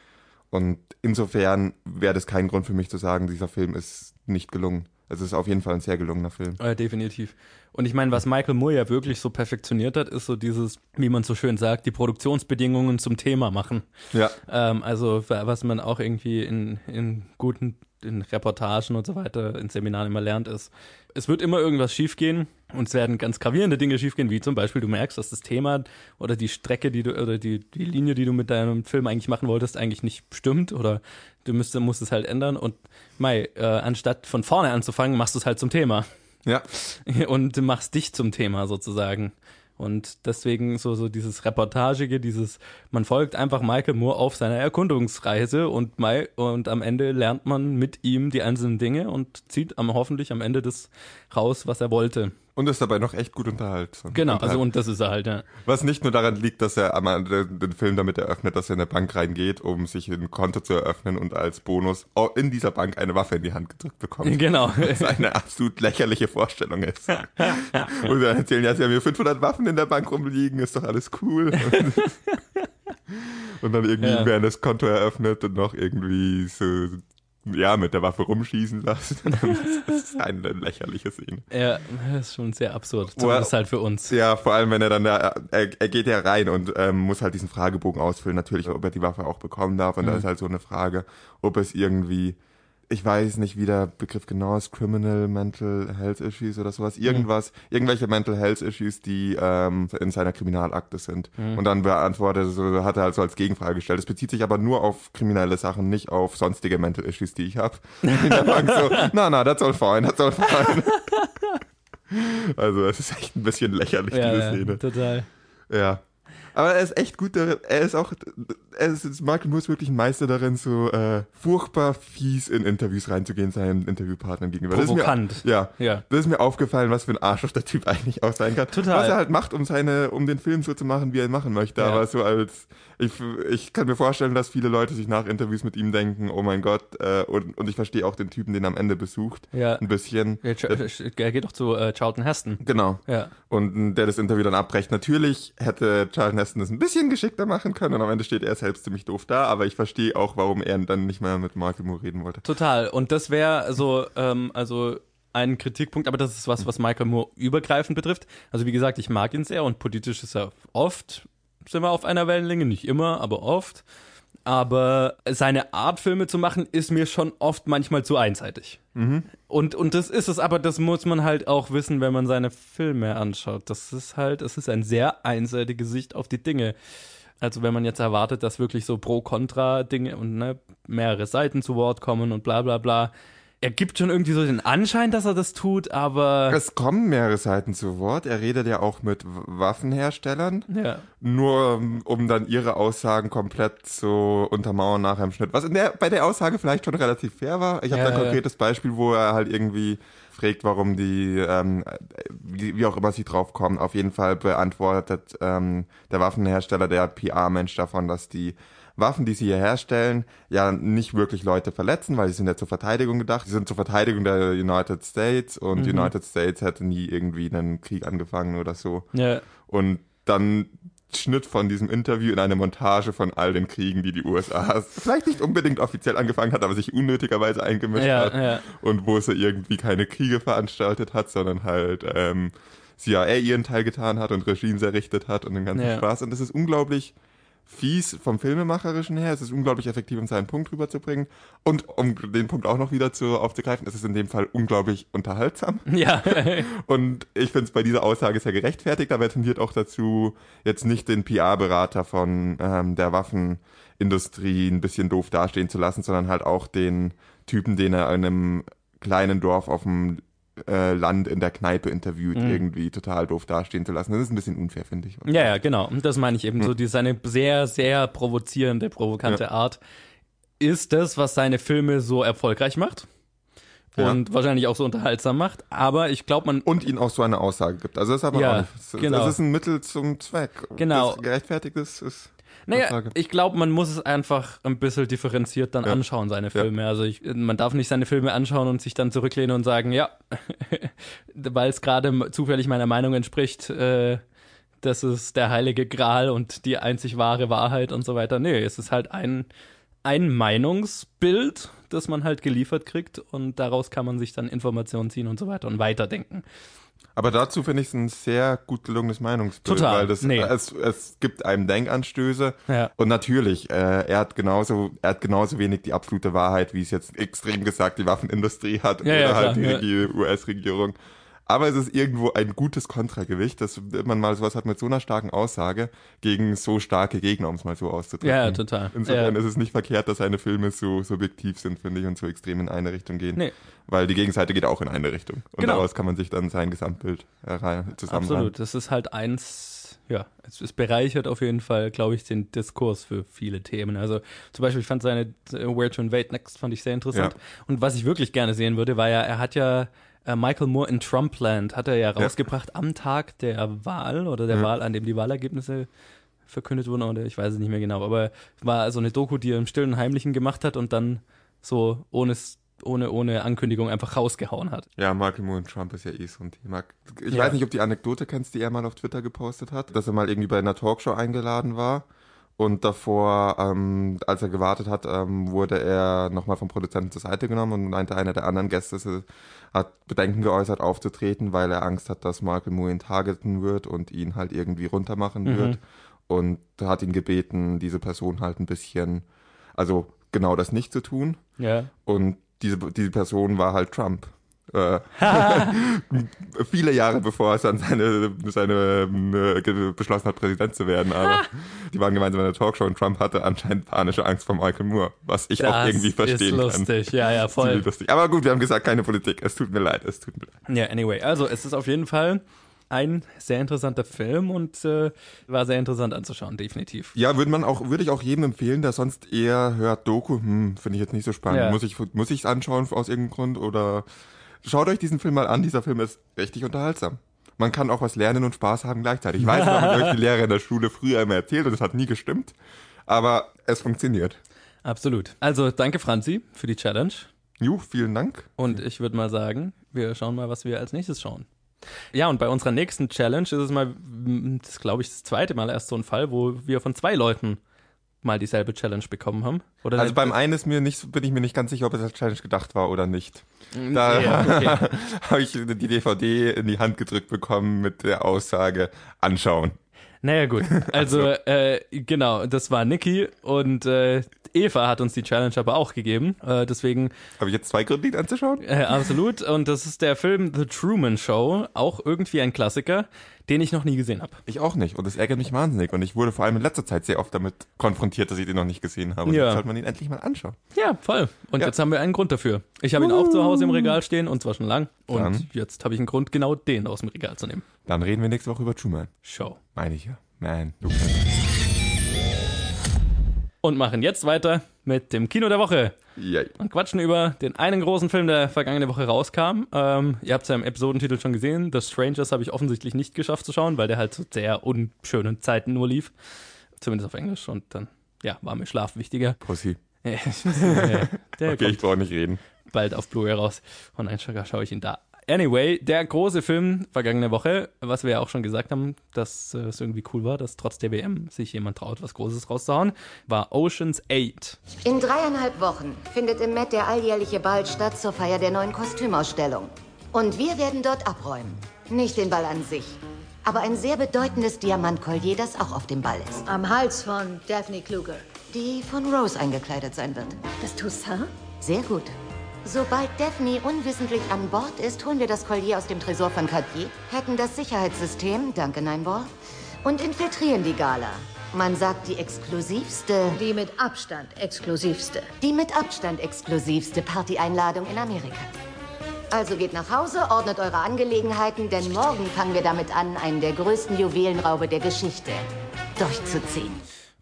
Und insofern wäre das kein Grund für mich zu sagen, dieser Film ist nicht gelungen. Es ist auf jeden Fall ein sehr gelungener Film.
Äh, definitiv. Und ich meine, was Michael Moore ja wirklich so perfektioniert hat, ist so dieses, wie man so schön sagt, die Produktionsbedingungen zum Thema machen.
Ja.
Ähm, also was man auch irgendwie in, in guten in Reportagen und so weiter, in Seminaren immer lernt, ist, es wird immer irgendwas schiefgehen und es werden ganz gravierende Dinge schiefgehen, wie zum Beispiel du merkst, dass das Thema oder die Strecke, die du oder die, die Linie, die du mit deinem Film eigentlich machen wolltest, eigentlich nicht stimmt oder du müsst, musst es halt ändern und Mai, äh, anstatt von vorne anzufangen, machst du es halt zum Thema
Ja. [laughs]
und machst dich zum Thema sozusagen. Und deswegen so, so dieses Reportagige, dieses, man folgt einfach Michael Moore auf seiner Erkundungsreise und, Mai, und am Ende lernt man mit ihm die einzelnen Dinge und zieht am, hoffentlich am Ende das raus, was er wollte.
Und ist dabei noch echt gut unterhalten.
Genau, also und das ist er halt, ja.
Was nicht nur daran liegt, dass er Ende den Film damit eröffnet, dass er in eine Bank reingeht, um sich ein Konto zu eröffnen und als Bonus in dieser Bank eine Waffe in die Hand gedrückt bekommt. [laughs]
Genau.
Was eine absolut lächerliche Vorstellung ist. [laughs] und dann erzählen, ja, sie haben hier 500 Waffen in der Bank rumliegen, ist doch alles cool. [laughs] und dann irgendwie
Ja.
werden das Konto eröffnet und noch irgendwie so, ja, mit der Waffe rumschießen lassen. [laughs] das ist eine lächerliche Szene.
Ja, das ist schon sehr absurd. Zumindest halt für uns.
Ja, vor allem, wenn er dann da, er, er geht ja rein und ähm, muss halt diesen Fragebogen ausfüllen, natürlich, ob er die Waffe auch bekommen darf. Und da
Mhm.
ist halt so eine Frage, ob es irgendwie, ich weiß nicht, wie der Begriff genau ist, Criminal Mental Health Issues oder sowas, irgendwas, irgendwelche Mental Health Issues, die ähm, in seiner Kriminalakte sind.
Mhm.
Und dann beantwortet, so, hat er halt so als Gegenfrage gestellt. Es bezieht sich aber nur auf kriminelle Sachen, nicht auf sonstige Mental Issues, die ich habe. [laughs] So, na, na, that's all fine, that's all fine. [laughs] Also es ist echt ein bisschen lächerlich,
Ja,
diese
ja,
Szene.
total.
Ja. Aber er ist echt gut darin. Er ist auch, er ist, Michael Moore ist wirklich ein Meister darin, so äh, furchtbar fies in Interviews reinzugehen, seinen Interviewpartnern gegenüber. Das
Provokant.
Ist mir, ja.
Ja.
Das ist mir aufgefallen, was für ein Arschloch der Typ eigentlich auch sein kann.
Total.
Was er halt macht, um seine, um den Film so zu machen, wie er ihn machen möchte.
Ja.
Aber so als, ich, ich kann mir vorstellen, dass viele Leute sich nach Interviews mit ihm denken, oh mein Gott, äh, und, und ich verstehe auch den Typen, den er am Ende besucht.
Ja.
Ein bisschen.
Er er geht doch zu äh, Charlton Heston.
Genau.
Ja.
und der das Interview dann abbrecht. Natürlich hätte Charlton Heston das ein bisschen geschickter machen können und am Ende steht er selbst ziemlich doof da, aber ich verstehe auch, warum er dann nicht mehr mit Michael Moore reden wollte.
Total. Und das wäre so, ähm, also ein Kritikpunkt, aber das ist was, was Michael Moore übergreifend betrifft. Also wie gesagt, ich mag ihn sehr und politisch ist er oft, sind wir auf einer Wellenlänge, nicht immer, aber oft. Aber seine Art, Filme zu machen, ist mir schon oft manchmal zu einseitig. Und, und das ist es, aber das muss man halt auch wissen, wenn man seine Filme anschaut. Das ist halt, es ist ein sehr einseitige Sicht auf die Dinge. Also wenn man jetzt erwartet, dass wirklich so Pro-Kontra-Dinge und ne, mehrere Seiten zu Wort kommen und bla bla bla. Er gibt schon irgendwie so den Anschein, dass er das tut, aber
Es kommen mehrere Seiten zu Wort. Er redet ja auch mit Waffenherstellern,
ja,
nur um- um dann ihre Aussagen komplett zu untermauern nachher im Schnitt. Was in der, bei der Aussage vielleicht schon relativ fair war. Ich habe
Ja,
da ein
ja.
konkretes Beispiel, wo er halt irgendwie fragt, warum die, ähm, wie, wie auch immer sie drauf kommen. Auf jeden Fall beantwortet ähm, der Waffenhersteller, der PR-Mensch davon, dass die Waffen, die sie hier herstellen, ja nicht wirklich Leute verletzen, weil sie sind ja zur Verteidigung gedacht. Sie sind zur Verteidigung der United States und
Mhm.
United States hätte nie irgendwie einen Krieg angefangen oder so.
ja,
Und dann Schnitt von diesem Interview in eine Montage von all den Kriegen, die die USA [laughs] vielleicht nicht unbedingt offiziell angefangen hat, aber sich unnötigerweise eingemischt
Ja,
hat.
ja.
Und wo sie irgendwie keine Kriege veranstaltet hat, sondern halt ähm, CIA ihren Teil getan hat und Regimes errichtet hat und den ganzen
Ja.
Spaß. Und das ist unglaublich fies vom Filmemacherischen her. Es ist unglaublich effektiv, um seinen Punkt rüberzubringen. Und um den Punkt auch noch wieder zu, aufzugreifen, ist es in dem Fall unglaublich unterhaltsam. [laughs]
Ja. [laughs]
Und ich finde es bei dieser Aussage sehr gerechtfertigt, aber er tendiert auch dazu, jetzt nicht den PR-Berater von ähm, der Waffenindustrie ein bisschen doof dastehen zu lassen, sondern halt auch den Typen, den er in einem kleinen Dorf auf dem äh, Land in der Kneipe interviewt,
Mhm.
irgendwie total doof dastehen zu lassen. Das ist ein bisschen unfair, finde ich.
Ja, ja, genau. Und das meine ich eben so, die, seine sehr, sehr provozierende, provokante Art ist das, was seine Filme so erfolgreich macht.
Ja.
Und wahrscheinlich auch so unterhaltsam macht. Aber ich glaube, man.
Und ihnen auch so eine Aussage gibt. Also das ist aber
Ja,
auch nicht, das,
genau.
das ist ein Mittel zum Zweck.
Genau.
Das gerechtfertigt ist, ist
Naja,
Frage.
ich glaube, man muss es einfach ein bisschen differenziert dann
Ja.
anschauen, seine Filme. Also ich, man darf nicht seine Filme anschauen und sich dann zurücklehnen und sagen, ja, [laughs] weil es gerade zufällig meiner Meinung entspricht, äh, das ist der heilige Gral und die einzig wahre Wahrheit und so weiter. Nee, es ist halt ein, ein Meinungsbild, das man halt geliefert kriegt und daraus kann man sich dann Informationen ziehen und so weiter und weiterdenken.
Aber dazu finde ich es ein sehr gut gelungenes Meinungsbild,
Total.
weil das
Nee.
es, es gibt einem Denkanstöße
Ja.
und natürlich, äh, er hat genauso er hat genauso wenig die absolute Wahrheit, wie es jetzt extrem gesagt die Waffenindustrie hat
Ja,
oder
ja,
halt
klar,
die US-Regierung. Aber es ist irgendwo ein gutes Kontragewicht, dass man mal sowas hat mit so einer starken Aussage gegen so starke Gegner, um es mal so auszudrücken.
Ja, total.
Insofern
Ja.
ist es nicht verkehrt, dass seine Filme so subjektiv sind, finde ich, und so extrem in eine Richtung gehen.
Nee.
Weil die Gegenseite geht auch in eine Richtung. Und
Genau.
daraus kann man sich dann sein Gesamtbild herein- zusammenreimen.
Absolut, das ist halt eins, ja, es, es bereichert auf jeden Fall, glaube ich, den Diskurs für viele Themen. Also zum Beispiel, ich fand seine äh, Where to Invade Next fand ich sehr interessant.
Ja.
Und was ich wirklich gerne sehen würde, war ja, er hat ja äh, Michael Moore in Trumpland, hat er ja rausgebracht am Tag der Wahl oder der
Ja.
Wahl, an dem die Wahlergebnisse verkündet wurden, oder ich weiß es nicht mehr genau, aber war so eine Doku, die er im Stillen Heimlichen gemacht hat und dann so ohne, ohne, ohne Ankündigung einfach rausgehauen hat.
Ja, Michael Moore und Trump ist ja eh so ein Thema. Ich
Ja.
weiß nicht, ob die Anekdote kennst, die er mal auf Twitter gepostet hat, dass er mal irgendwie bei einer Talkshow eingeladen war und davor, ähm, als er gewartet hat, ähm, wurde er nochmal vom Produzenten zur Seite genommen und meinte, einer der anderen Gäste hat Bedenken geäußert, aufzutreten, weil er Angst hat, dass Michael Moore ihn targeten wird und ihn halt irgendwie runtermachen
Mhm.
wird und hat ihn gebeten, diese Person halt ein bisschen, also genau das nicht zu tun.
Ja.
Und diese, diese Person war halt Trump. Äh, [laughs] viele Jahre bevor er dann seine, seine äh, beschlossen hat, Präsident zu werden. Aber die waren gemeinsam in der Talkshow und Trump hatte anscheinend panische Angst vor Michael Moore, was ich auch irgendwie verstehen
ist lustig, ja, ja,
kann.
voll.
Lustig. Aber gut, wir haben gesagt, keine Politik. Es tut mir leid, es tut mir leid.
Ja, anyway, also es ist auf jeden Fall ein sehr interessanter Film und äh, war sehr interessant anzuschauen, definitiv.
Ja, würde man auch, würde ich auch jedem empfehlen, der sonst eher hört Doku, hm, finde ich jetzt nicht so spannend.
Ja.
Muss ich, muss ich es anschauen aus irgendeinem Grund oder schaut euch diesen Film mal an. Dieser Film ist richtig unterhaltsam. Man kann auch was lernen und Spaß haben gleichzeitig. Ich weiß, das haben euch die Lehrer in der Schule früher immer erzählt und es hat nie gestimmt. Aber es funktioniert.
Absolut. Also danke Franzi für die Challenge
Ju, vielen Dank.
und ich würde mal sagen, wir schauen mal, was wir als nächstes schauen. Ja, und bei unserer nächsten Challenge ist es mal, mm, das glaube ich, das zweite Mal erst so ein Fall, wo wir von zwei Leuten mal dieselbe Challenge bekommen haben. Oder
Also beim einen ist mir nicht, bin ich mir nicht ganz sicher, ob es als Challenge gedacht war oder nicht.
Mm,
Da
ja, [laughs] okay.
habe ich die DVD in die Hand gedrückt bekommen mit der Aussage, anschauen.
Naja, gut. [laughs] Also, äh, genau, das war Niki und äh, Eva hat uns die Challenge aber auch gegeben. Äh, deswegen
Habe ich jetzt zwei Gründe, ihn anzuschauen?
Äh, absolut. Und das ist der Film The Truman Show, auch irgendwie ein Klassiker, den ich noch nie gesehen habe.
Ich auch nicht. Und das ärgert mich wahnsinnig. Und ich wurde vor allem in letzter Zeit sehr oft damit konfrontiert, dass ich den noch nicht gesehen habe. Und
Ja.
jetzt sollte man ihn endlich mal anschauen.
Ja, voll. Und
Ja.
jetzt haben wir einen Grund dafür. Ich habe ihn auch zu Hause im Regal stehen und zwar schon lang. Und
Dann.
jetzt habe ich einen Grund, genau den aus dem Regal zu nehmen.
Dann reden wir nächste Woche über Truman.
Show.
Meine ich ja. Nein, du
Und machen jetzt weiter mit dem Kino der Woche.
Yay.
Und quatschen über den einen großen Film, der vergangene Woche rauskam. Ähm, ihr habt es ja im Episodentitel schon gesehen. The Strangers habe ich offensichtlich nicht geschafft zu schauen, weil der halt zu sehr unschönen Zeiten nur lief. Zumindest auf Englisch. Und dann, ja, war mir Schlaf wichtiger.
Pussy. [laughs] Okay, ich brauche nicht reden.
bald auf Blu-ray raus. Und dann scha schaue ich ihn da. Anyway, der große Film vergangene Woche, was wir ja auch schon gesagt haben, dass äh, es irgendwie cool war, dass trotz der WM sich jemand traut, was Großes rauszuhauen, war Oceans 8.
In dreieinhalb Wochen findet im Met der alljährliche Ball statt zur Feier der neuen Kostümausstellung. Und wir werden dort abräumen. Nicht den Ball an sich. aber ein sehr bedeutendes Diamantkollier, das auch auf dem Ball ist.
Am Hals von Daphne Kluger.
Die von Rose eingekleidet sein wird.
Das Toussaint?
Sehr gut. Sobald Daphne unwissentlich an Bord ist, holen wir das Collier aus dem Tresor von Cartier, hacken das Sicherheitssystem, danke Nineball, und infiltrieren die Gala. Man sagt die exklusivste,
Die mit Abstand exklusivste.
die mit Abstand exklusivste Partyeinladung in Amerika. Also geht nach Hause, ordnet eure Angelegenheiten, denn morgen fangen wir damit an, einen der größten Juwelenraube der Geschichte durchzuziehen.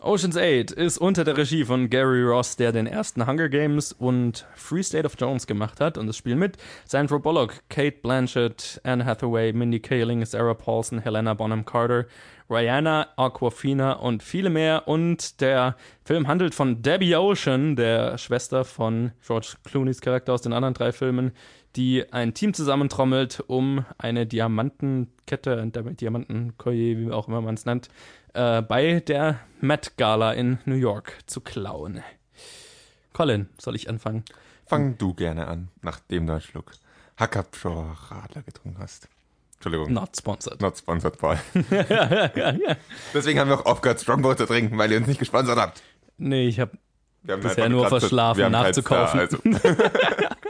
Ocean's 8 ist unter der Regie von Gary Ross, der den ersten Hunger Games und Free State of Jones gemacht hat. Und es spielen mit Sandra Bullock, Kate Blanchett, Anne Hathaway, Mindy Kaling, Sarah Paulson, Helena Bonham Carter, Rihanna, Aquafina und viele mehr. Und der Film handelt von Debbie Ocean, der Schwester von George Clooney's Charakter aus den anderen drei Filmen, die ein Team zusammentrommelt, um eine Diamantenkette, ein Diamantenkollier, wie auch immer man es nennt, äh, bei der Met Gala in New York zu klauen. Colin, soll ich anfangen?
Fang du gerne an, nachdem du einen Schluck Hackabschor Radler getrunken hast. Entschuldigung.
Not sponsored.
Not sponsored, Paul. [laughs] Deswegen haben wir auch aufgehört, Strongbow zu trinken, weil ihr uns nicht gesponsert habt.
Nee, ich habe Bisher nur verschlafen, nachzukaufen.
Da, also. [laughs]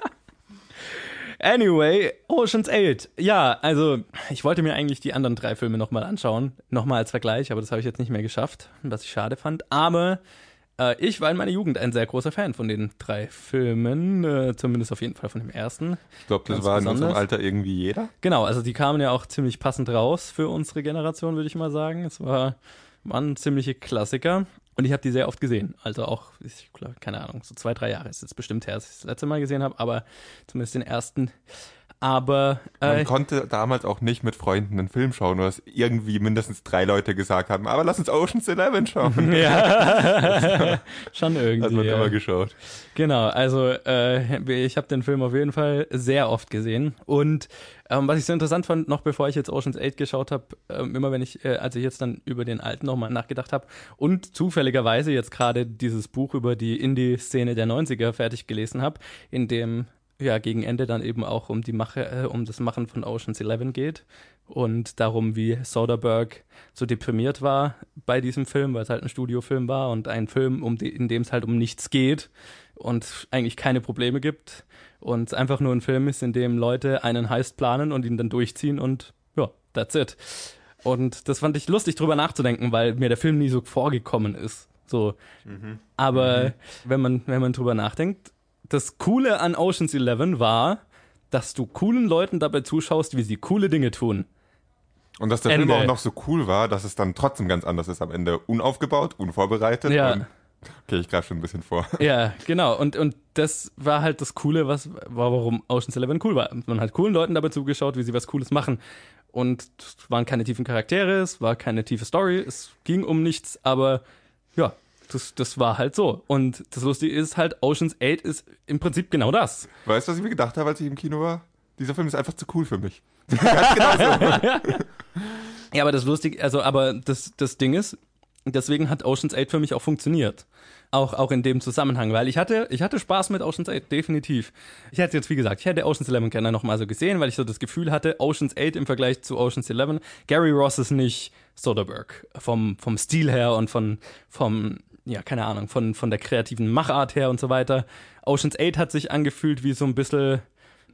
Anyway, Ocean's 8. Ja, also ich wollte mir eigentlich die anderen drei Filme nochmal anschauen. Nochmal als Vergleich, aber das habe ich jetzt nicht mehr geschafft, was ich schade fand. Aber äh, ich war in meiner Jugend ein sehr großer Fan von den drei Filmen. Äh, zumindest auf jeden Fall von dem ersten.
Ich glaube, das
Ganz
war in unserem
besonders.
Alter irgendwie jeder.
Genau, also die kamen ja auch ziemlich passend raus für unsere Generation, würde ich mal sagen. Es war, waren ziemliche Klassiker. Und ich habe die sehr oft gesehen. Also auch, ich glaube, keine Ahnung, so zwei, drei Jahre ist jetzt bestimmt her, als ich das letzte Mal gesehen habe, aber zumindest den ersten. Aber
Man
äh,
konnte damals auch nicht mit Freunden einen Film schauen, nur dass irgendwie mindestens drei Leute gesagt haben, aber lass uns Ocean's Eleven schauen. [laughs]
ja, [laughs] schon
Hat
irgendwie.
man
ja.
immer geschaut.
Genau, also äh, ich habe den Film auf jeden Fall sehr oft gesehen. Und ähm, was ich so interessant fand, noch bevor ich jetzt Ocean's 8 geschaut habe, ähm, immer wenn ich, äh, als ich jetzt dann über den alten nochmal nachgedacht habe und zufälligerweise jetzt gerade dieses Buch über die Indie-Szene der 90er fertig gelesen habe, in dem ja gegen Ende dann eben auch um die Mache, äh, um das Machen von Ocean's 11 geht und darum, wie Soderbergh so deprimiert war bei diesem Film, weil es halt ein Studiofilm war und ein Film, um die, in dem es halt um nichts geht und eigentlich keine Probleme gibt und es einfach nur ein Film ist, in dem Leute einen Heist planen und ihn dann durchziehen und ja, that's it. Und das fand ich lustig drüber nachzudenken, weil mir der Film nie so vorgekommen ist. So. Aber wenn man, wenn man drüber nachdenkt, das Coole an Ocean's 11 war, dass du coolen Leuten dabei zuschaust, wie sie coole Dinge tun.
Und dass der
Ende.
Film auch noch so cool war, dass es dann trotzdem ganz anders ist. Am Ende unaufgebaut, unvorbereitet.
Ja.
Okay, ich greife schon ein bisschen vor.
Ja, genau. Und, und das war halt das Coole, was war, warum Ocean's Eleven cool war. Man hat coolen Leuten dabei zugeschaut, wie sie was Cooles machen. Und es waren keine tiefen Charaktere, es war keine tiefe Story, es ging um nichts, aber ja, das, das war halt so. Und das Lustige ist halt, Ocean's 8 ist im Prinzip genau das.
Weißt du, was ich mir gedacht habe, als ich im Kino war? Dieser Film ist einfach zu cool für mich. [laughs] Ganz genau so. [laughs]
Ja, aber das lustig, also, aber das, das Ding ist, deswegen hat Ocean's 8 für mich auch funktioniert. Auch, auch in dem Zusammenhang, weil ich hatte, ich hatte Spaß mit Ocean's 8, definitiv. Ich hätte jetzt, wie gesagt, ich hätte Ocean's 11 gerne nochmal so gesehen, weil ich so das Gefühl hatte, Ocean's 8 im Vergleich zu Ocean's 11, Gary Ross ist nicht Soderbergh. Vom, vom Stil her und von, vom, ja, keine Ahnung, von, von der kreativen Machart her und so weiter. Ocean's 8 hat sich angefühlt wie so ein bisschen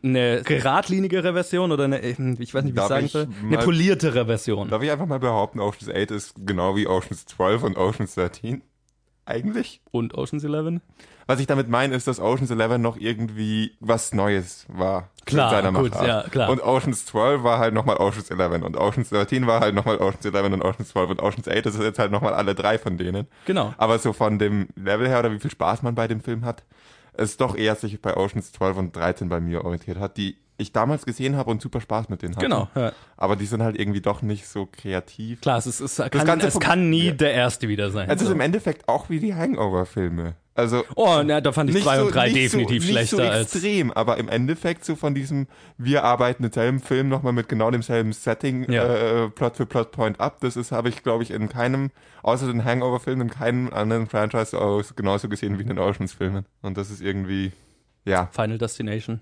eine geradlinigere Version oder eine, ich weiß nicht, wie ich
Darf
sagen
ich
soll, eine
mal-
poliertere Version.
Darf ich einfach mal behaupten, Ocean's 8 ist genau wie Ocean's 12 und Ocean's 13? Eigentlich?
Und Ocean's 11?
Was ich damit meine, ist, dass Ocean's 11 noch irgendwie was Neues war.
Klar,
in seiner
gut,
Machart.
ja, klar.
Und Ocean's 12 war halt nochmal Ocean's 11 und Ocean's 13 war halt nochmal Ocean's 11 und Ocean's 12 und Ocean's 8 das ist jetzt halt nochmal alle drei von denen.
Genau.
Aber so von dem Level her oder wie viel Spaß man bei dem Film hat, ist doch eher sich bei Ocean's 12 und 13 bei mir orientiert hat, die ich damals gesehen habe und super Spaß mit denen hatte.
Genau, ja.
Aber die sind halt irgendwie doch nicht so kreativ.
Klar, es, ist, es, kann,
Ganze
es kann nie
Ja.
der erste wieder sein.
Es ist
so.
im Endeffekt auch wie die Hangover-Filme. Also
Oh, na, da fand ich zwei
so,
und drei definitiv
so,
schlechter
nicht so
als.
extrem, aber im Endeffekt so von diesem, wir arbeiten denselben Film nochmal mit genau demselben Setting,
Ja.
äh, Plot für Plot Point ab. Das ist, habe ich, glaube ich, in keinem, außer den Hangover-Filmen, in keinem anderen Franchise genauso gesehen wie in den Oceans-Filmen. Und das ist irgendwie, ja,
Final Destination.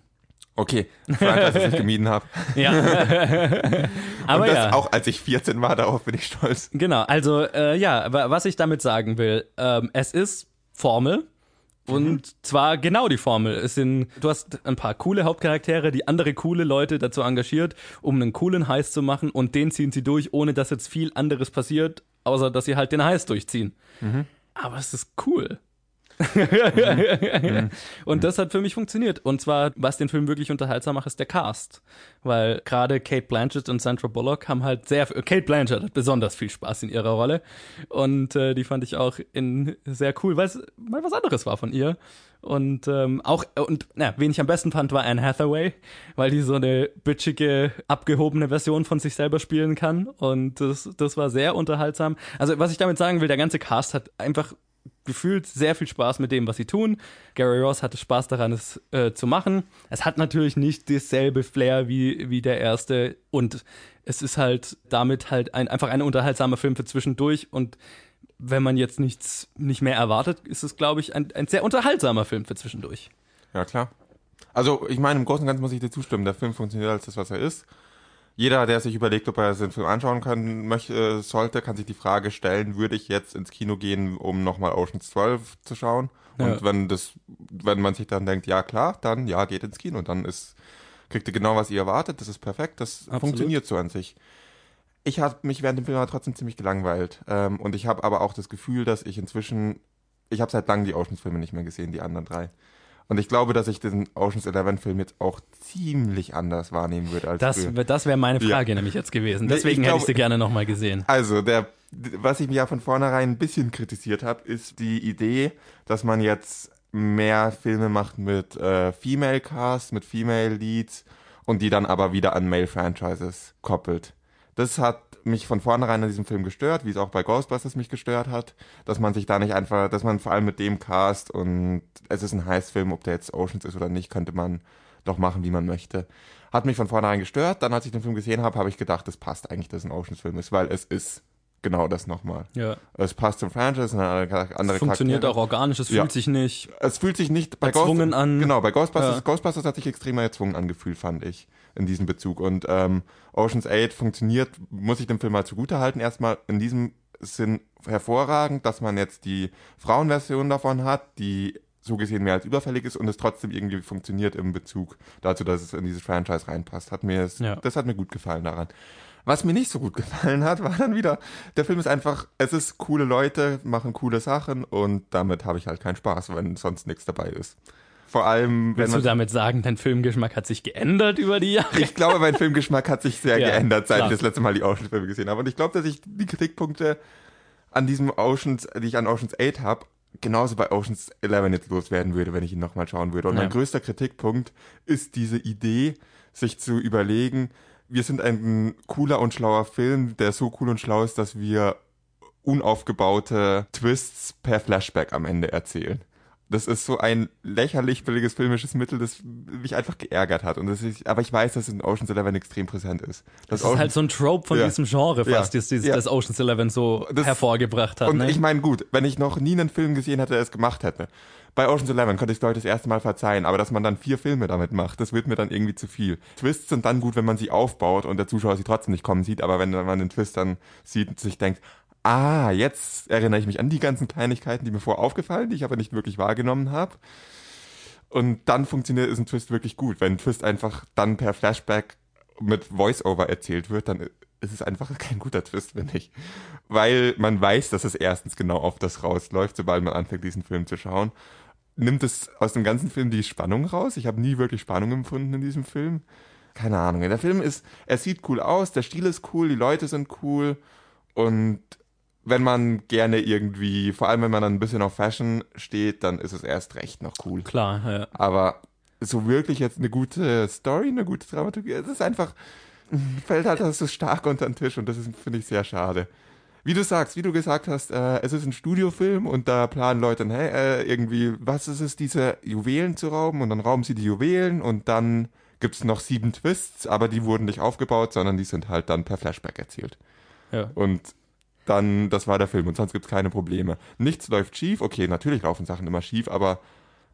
Okay, Franchise, das ich [laughs] gemieden habe.
Ja. [laughs] Aber
Und das
ja.
auch als ich 14 war, darauf bin ich stolz.
Genau, also äh, ja, wa- was ich damit sagen will, ähm, es ist Formel und zwar genau die Formel. Es sind, du hast ein paar coole Hauptcharaktere, die andere coole Leute dazu engagiert, um einen coolen Heist zu machen und den ziehen sie durch, ohne dass jetzt viel anderes passiert, außer dass sie halt den Heist durchziehen. Aber es ist cool. Und das hat für mich funktioniert. Und zwar, was den Film wirklich unterhaltsam macht, ist der Cast. Weil gerade Kate Blanchett und Sandra Bullock haben halt sehr, Kate Blanchett hat besonders viel Spaß in ihrer Rolle. Und äh, die fand ich auch in sehr cool, weil es mal was anderes war von ihr. Und ähm, auch, und na, wen ich am besten fand, war Anne Hathaway, weil die so eine bitchige, abgehobene Version von sich selber spielen kann. Und das, das war sehr unterhaltsam. Also, was ich damit sagen will, der ganze Cast hat einfach gefühlt sehr viel Spaß mit dem, was sie tun. Gary Ross hatte Spaß daran, es äh, zu machen. Es hat natürlich nicht dasselbe Flair wie, wie der erste und es ist halt damit halt ein, einfach ein unterhaltsamer Film für zwischendurch und wenn man jetzt nichts nicht mehr erwartet, ist es, glaube ich, ein, ein sehr unterhaltsamer Film für zwischendurch.
Ja, klar. Also, ich meine, im Großen und Ganzen muss ich dir zustimmen. Der Film funktioniert als das, was er ist. Jeder, der sich überlegt, ob er den Film anschauen kann, möchte, sollte, kann sich die Frage stellen, würde ich jetzt ins Kino gehen, um nochmal Ocean's 12 zu schauen?
Ja.
Und wenn das, wenn man sich dann denkt, ja klar, dann ja, geht ins Kino. Dann ist, kriegt ihr genau, was ihr erwartet. Das ist perfekt. Das
Absolut.
funktioniert so an sich. Ich habe mich während dem Film aber trotzdem ziemlich gelangweilt. Ähm, und ich habe aber auch das Gefühl, dass ich inzwischen, ich habe seit langem die Oceans-Filme nicht mehr gesehen, die anderen drei. Und ich glaube, dass ich den Oceans 11 Film jetzt auch ziemlich anders wahrnehmen würde als
Das,
früher.
das wäre meine Frage nämlich jetzt gewesen. Deswegen
ich
hätte ich sie gerne nochmal gesehen.
Also, der, was ich mir ja von vornherein ein bisschen kritisiert habe, ist die Idee, dass man jetzt mehr Filme macht mit äh, Female Cast, mit Female Leads und die dann aber wieder an Male Franchises koppelt. Das hat mich von vornherein an diesem Film gestört, wie es auch bei Ghostbusters mich gestört hat, dass man sich da nicht einfach, dass man vor allem mit dem Cast und es ist ein Heißfilm, ob der jetzt Oceans ist oder nicht, könnte man doch machen, wie man möchte. Hat mich von vornherein gestört. Dann, als ich den Film gesehen habe, habe ich gedacht, es passt eigentlich, dass es ein Oceans-Film ist, weil es ist genau das nochmal.
Ja.
Es passt zum Franchise, eine andere, andere
Es funktioniert
Charaktere.
auch organisch, es
Ja.
fühlt sich nicht.
Es fühlt sich nicht bei
Erzwungen
Ghost,
an.
Genau, bei Ghostbusters,
Ja.
Ghostbusters hat sich extrem erzwungen angefühlt, fand ich, in diesem Bezug. Und ähm, Ocean's 8 funktioniert, muss ich dem Film mal zugutehalten, erstmal in diesem Sinn hervorragend, dass man jetzt die Frauenversion davon hat, die so gesehen mehr als überfällig ist und es trotzdem irgendwie funktioniert im Bezug dazu, dass es in dieses Franchise reinpasst. Hat mir es,
Ja.
das hat mir gut gefallen daran. Was mir nicht so gut [laughs] gefallen hat, war dann wieder, der Film ist einfach, es ist coole Leute, machen coole Sachen und damit habe ich halt keinen Spaß, wenn sonst nichts dabei ist. Vor allem, wenn
Willst du damit sagen, dein Filmgeschmack hat sich geändert über die Jahre?
ich glaube, mein Filmgeschmack hat sich sehr [laughs]
Ja,
geändert, seit
klar.
ich das letzte Mal die Oceans-Filme gesehen habe. Und ich glaube, dass ich die Kritikpunkte an diesem Oceans, die ich an Oceans 8 habe, genauso bei Oceans 11 jetzt loswerden würde, wenn ich ihn nochmal schauen würde. Und
Ja.
mein größter Kritikpunkt ist diese Idee, sich zu überlegen, wir sind ein cooler und schlauer Film, der so cool und schlau ist, dass wir unaufgebaute Twists per Flashback am Ende erzählen. Das ist so ein lächerlich billiges filmisches Mittel, das mich einfach geärgert hat. Und das ist, aber ich weiß, dass es in Ocean's Eleven extrem präsent ist.
Das ist halt so ein Trope von
Ja.
diesem Genre fast,
Ja.
das, das, das Ocean's Eleven so
Das-
hervorgebracht hat.
Und
ne?
ich meine, gut, wenn ich noch nie einen Film gesehen hätte, der es gemacht hätte. Bei Ocean's Eleven könnte ich es Leute das erste Mal verzeihen, aber dass man dann vier Filme damit macht, das wird mir dann irgendwie zu viel. Twists sind dann gut, wenn man sie aufbaut und der Zuschauer sie trotzdem nicht kommen sieht, aber wenn man den Twist dann sieht und sich denkt, ah, jetzt erinnere ich mich an die ganzen Kleinigkeiten, die mir vorher aufgefallen, die ich aber nicht wirklich wahrgenommen habe. Und dann funktioniert ist ein Twist wirklich gut. Wenn ein Twist einfach dann per Flashback mit Voice-Over erzählt wird, dann ist es einfach [laughs] kein guter Twist, finde ich. Weil man weiß, dass es erstens genau auf das rausläuft, sobald man anfängt, diesen Film zu schauen. Nimmt es aus dem ganzen Film die Spannung raus? Ich habe nie wirklich Spannung empfunden in diesem Film. Keine Ahnung. Der Film ist, er sieht cool aus, der Stil ist cool, die Leute sind cool und wenn man gerne irgendwie, vor allem wenn man dann ein bisschen auf Fashion steht, dann ist es erst recht noch cool.
Klar, ja.
Aber so wirklich jetzt eine gute Story, eine gute Dramaturgie, es ist einfach, fällt halt das so stark unter den Tisch und das finde ich, sehr schade. Wie du sagst, wie du gesagt hast, äh, es ist ein Studiofilm und da planen Leute, dann, hey, äh, irgendwie, was ist es, diese Juwelen zu rauben und dann rauben sie die Juwelen und dann gibt's noch sieben Twists, aber die wurden nicht aufgebaut, sondern die sind halt dann per Flashback erzählt.
ja.
Und dann, das war der Film und sonst gibt's keine Probleme. Nichts läuft schief, okay, natürlich laufen Sachen immer schief, aber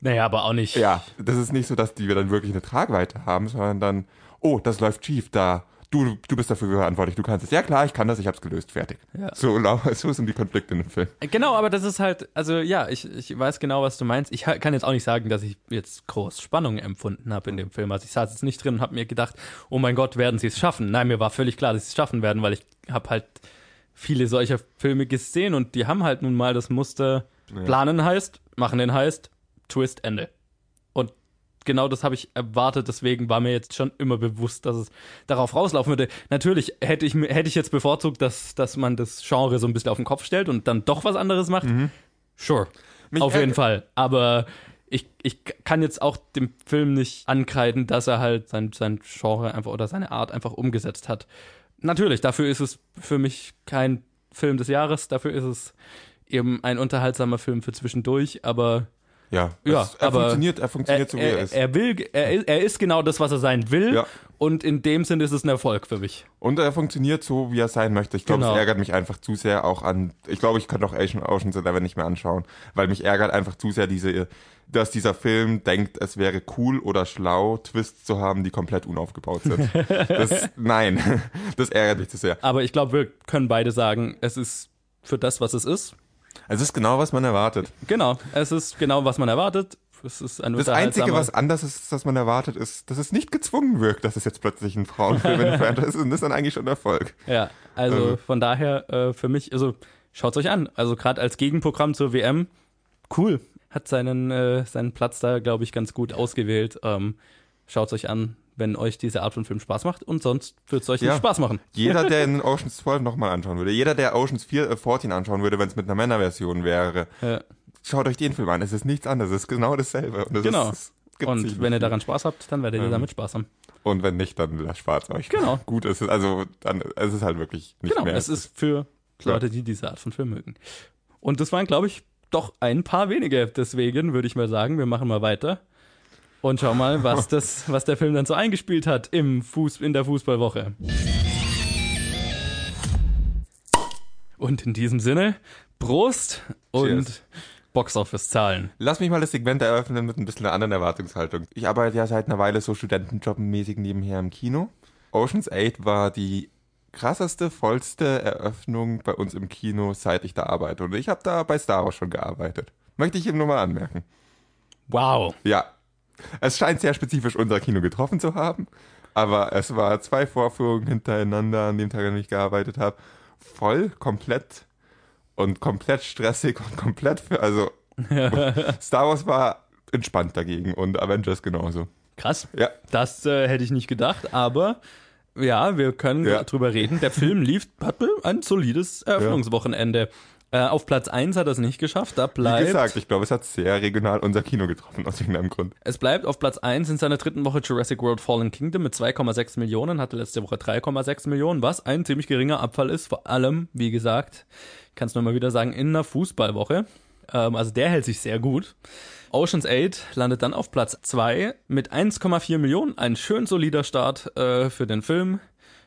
Naja, aber auch nicht.
Ja, das ist nicht so, dass die wir dann wirklich eine Tragweite haben, sondern dann, oh, das läuft schief, da, du, du bist dafür verantwortlich, du kannst es. Ja klar, ich kann das, ich hab's gelöst, fertig.
Ja.
So, [laughs] so sind die Konflikte in dem Film.
Genau, aber das ist halt, also ja, ich, ich weiß genau, was du meinst. Ich kann jetzt auch nicht sagen, dass ich jetzt groß Spannung empfunden habe in dem Film. Also ich saß jetzt nicht drin und habe mir gedacht, oh mein Gott, werden sie es schaffen. Nein, mir war völlig klar, dass sie es schaffen werden, weil ich habe halt viele solcher Filme gesehen und die haben halt nun mal das Muster, planen heißt, machen den heißt, Twist, Ende. Und genau das habe ich erwartet, deswegen war mir jetzt schon immer bewusst, dass es darauf rauslaufen würde. Natürlich hätte ich, hätte ich jetzt bevorzugt, dass, dass man das Genre so ein bisschen auf den Kopf stellt und dann doch was anderes macht. Sure.
Mich
auf jeden Fall. Aber ich, ich kann jetzt auch dem Film nicht ankreiden, dass er halt sein, sein Genre einfach oder seine Art einfach umgesetzt hat. Natürlich, dafür ist es für mich kein Film des Jahres, dafür ist es eben ein unterhaltsamer Film für zwischendurch, aber
Ja,
Ja,
es, er
aber
funktioniert, er funktioniert so wie er ist.
er will, er, ist- er ist genau das, was er sein will.
Ja.
Und in dem Sinne ist es ein Erfolg für mich.
Und er funktioniert so, wie er sein möchte. Ich glaube,
Genau.
es ärgert mich einfach zu sehr auch an. Ich glaube, ich könnte auch Ocean, Ocean's Eleven nicht mehr anschauen, weil mich ärgert einfach zu sehr diese, dass dieser Film denkt, es wäre cool oder schlau, Twists zu haben, die komplett unaufgebaut sind. [laughs] das, nein, [laughs] das ärgert mich zu sehr.
Aber ich glaube, wir können beide sagen, es ist für das, was es ist.
Es ist genau, was man erwartet.
Genau, es ist genau, was man erwartet. Es ist ein
Das Einzige, was anders ist, was man erwartet, ist, dass es nicht gezwungen wirkt, dass es jetzt plötzlich ein Frauenfilm in Franchise ist. Und das ist dann eigentlich schon Erfolg.
Ja, also
Also-
von daher äh, für mich, also schaut's euch an. Also gerade als Gegenprogramm zur WM, cool. Hat seinen, äh, seinen Platz da, glaube ich, ganz gut ausgewählt. Ähm, schaut's euch an, wenn euch diese Art von Film Spaß macht und sonst wird's euch
Ja.
nicht Spaß machen.
Jeder, der [laughs] in Oceans 12 nochmal anschauen würde, jeder, der Oceans 4, äh, 14 anschauen würde, wenn es mit einer Männerversion wäre,
Ja.
Schaut euch den Film an. Es ist nichts anderes. Es ist genau dasselbe. Und das
Genau.
Ist, es sich
Und wenn ihr daran Spaß habt, dann werdet ihr
Ähm,
damit Spaß haben.
Und wenn nicht, dann lasst schwarz euch.
Genau. [laughs]
Gut, es ist, also, dann, es ist halt wirklich nicht
Genau,
mehr.
es ist für Leute, die diese Art von Film mögen. Und das waren, glaube ich, doch ein paar wenige. Deswegen würde ich mal sagen, wir machen mal weiter und schauen mal, was, [laughs] das, was der Film dann so eingespielt hat im Fuß, in der Fußballwoche. Und in diesem Sinne, Prost und
Cheers.
Boxoffice-Zahlen.
Lass mich mal das Segment eröffnen mit ein bisschen einer anderen Erwartungshaltung. Ich arbeite ja seit einer Weile so studentenjobmäßig nebenher im Kino. Ocean's 8 war die krasseste, vollste Eröffnung bei uns im Kino, seit ich da arbeite. Und ich habe da bei Star Wars schon gearbeitet. Möchte ich eben nur mal anmerken.
Wow.
Ja, es scheint sehr spezifisch unser Kino getroffen zu haben, aber es war zwei Vorführungen hintereinander, an dem Tag, an dem ich gearbeitet habe, voll, komplett und komplett stressig und komplett für, also [laughs] Star Wars war entspannt dagegen und Avengers genauso.
Krass.
Ja,
Das äh, hätte ich nicht gedacht, aber ja, wir können
Ja.
drüber reden. Der Film lief, hatte ein solides Eröffnungswochenende. Äh, auf Platz 1 hat er es nicht geschafft. Da
wie
bleibt,
gesagt, ich glaube, es hat sehr regional unser Kino getroffen, aus irgendeinem Grund.
es bleibt auf Platz 1 in seiner dritten Woche Jurassic World Fallen Kingdom mit 2,6 Millionen, hatte letzte Woche 3,6 Millionen, was ein ziemlich geringer Abfall ist, vor allem, wie gesagt, kann es nur mal wieder sagen, in einer Fußballwoche. Ähm, also der hält sich sehr gut. Ocean's 8 landet dann auf Platz 2 mit 1,4 Millionen. Ein schön solider Start äh, für den Film.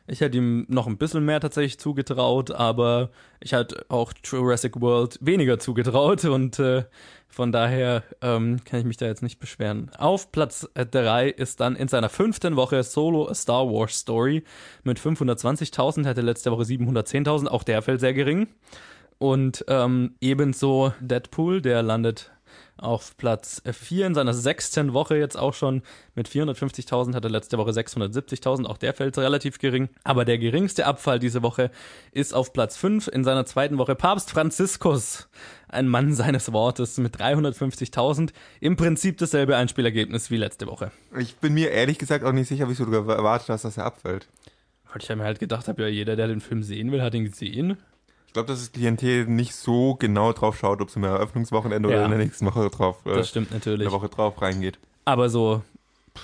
Ich hätte ihm noch ein bisschen mehr tatsächlich zugetraut, aber ich hätte auch Jurassic World weniger zugetraut und äh, von daher ähm, kann ich mich da jetzt nicht beschweren. Auf Platz 3 ist dann in seiner fünften Woche Solo A Star Wars Story mit 520.000, hatte letzte Woche 710.000, auch der fällt sehr gering. Und ähm, ebenso Deadpool, der landet auf Platz 4 in seiner sechsten Woche jetzt auch schon mit 450.000, hatte letzte Woche 670.000, auch der fällt relativ gering. Aber der geringste Abfall diese Woche ist auf Platz 5 in seiner zweiten Woche Papst Franziskus, ein Mann seines Wortes mit 350.000, im Prinzip dasselbe Einspielergebnis wie letzte Woche.
Ich bin mir ehrlich gesagt auch nicht sicher, wieso du erwartet hast, dass er abfällt.
Weil ich mir halt gedacht habe, ja, jeder, der den Film sehen will, hat ihn gesehen.
Ich glaube, dass das Klientel nicht so genau drauf schaut, ob es im Eröffnungswochenende
Ja.
oder in der nächsten Woche drauf, äh,
Das stimmt
in
natürlich.
der Woche drauf reingeht.
Aber so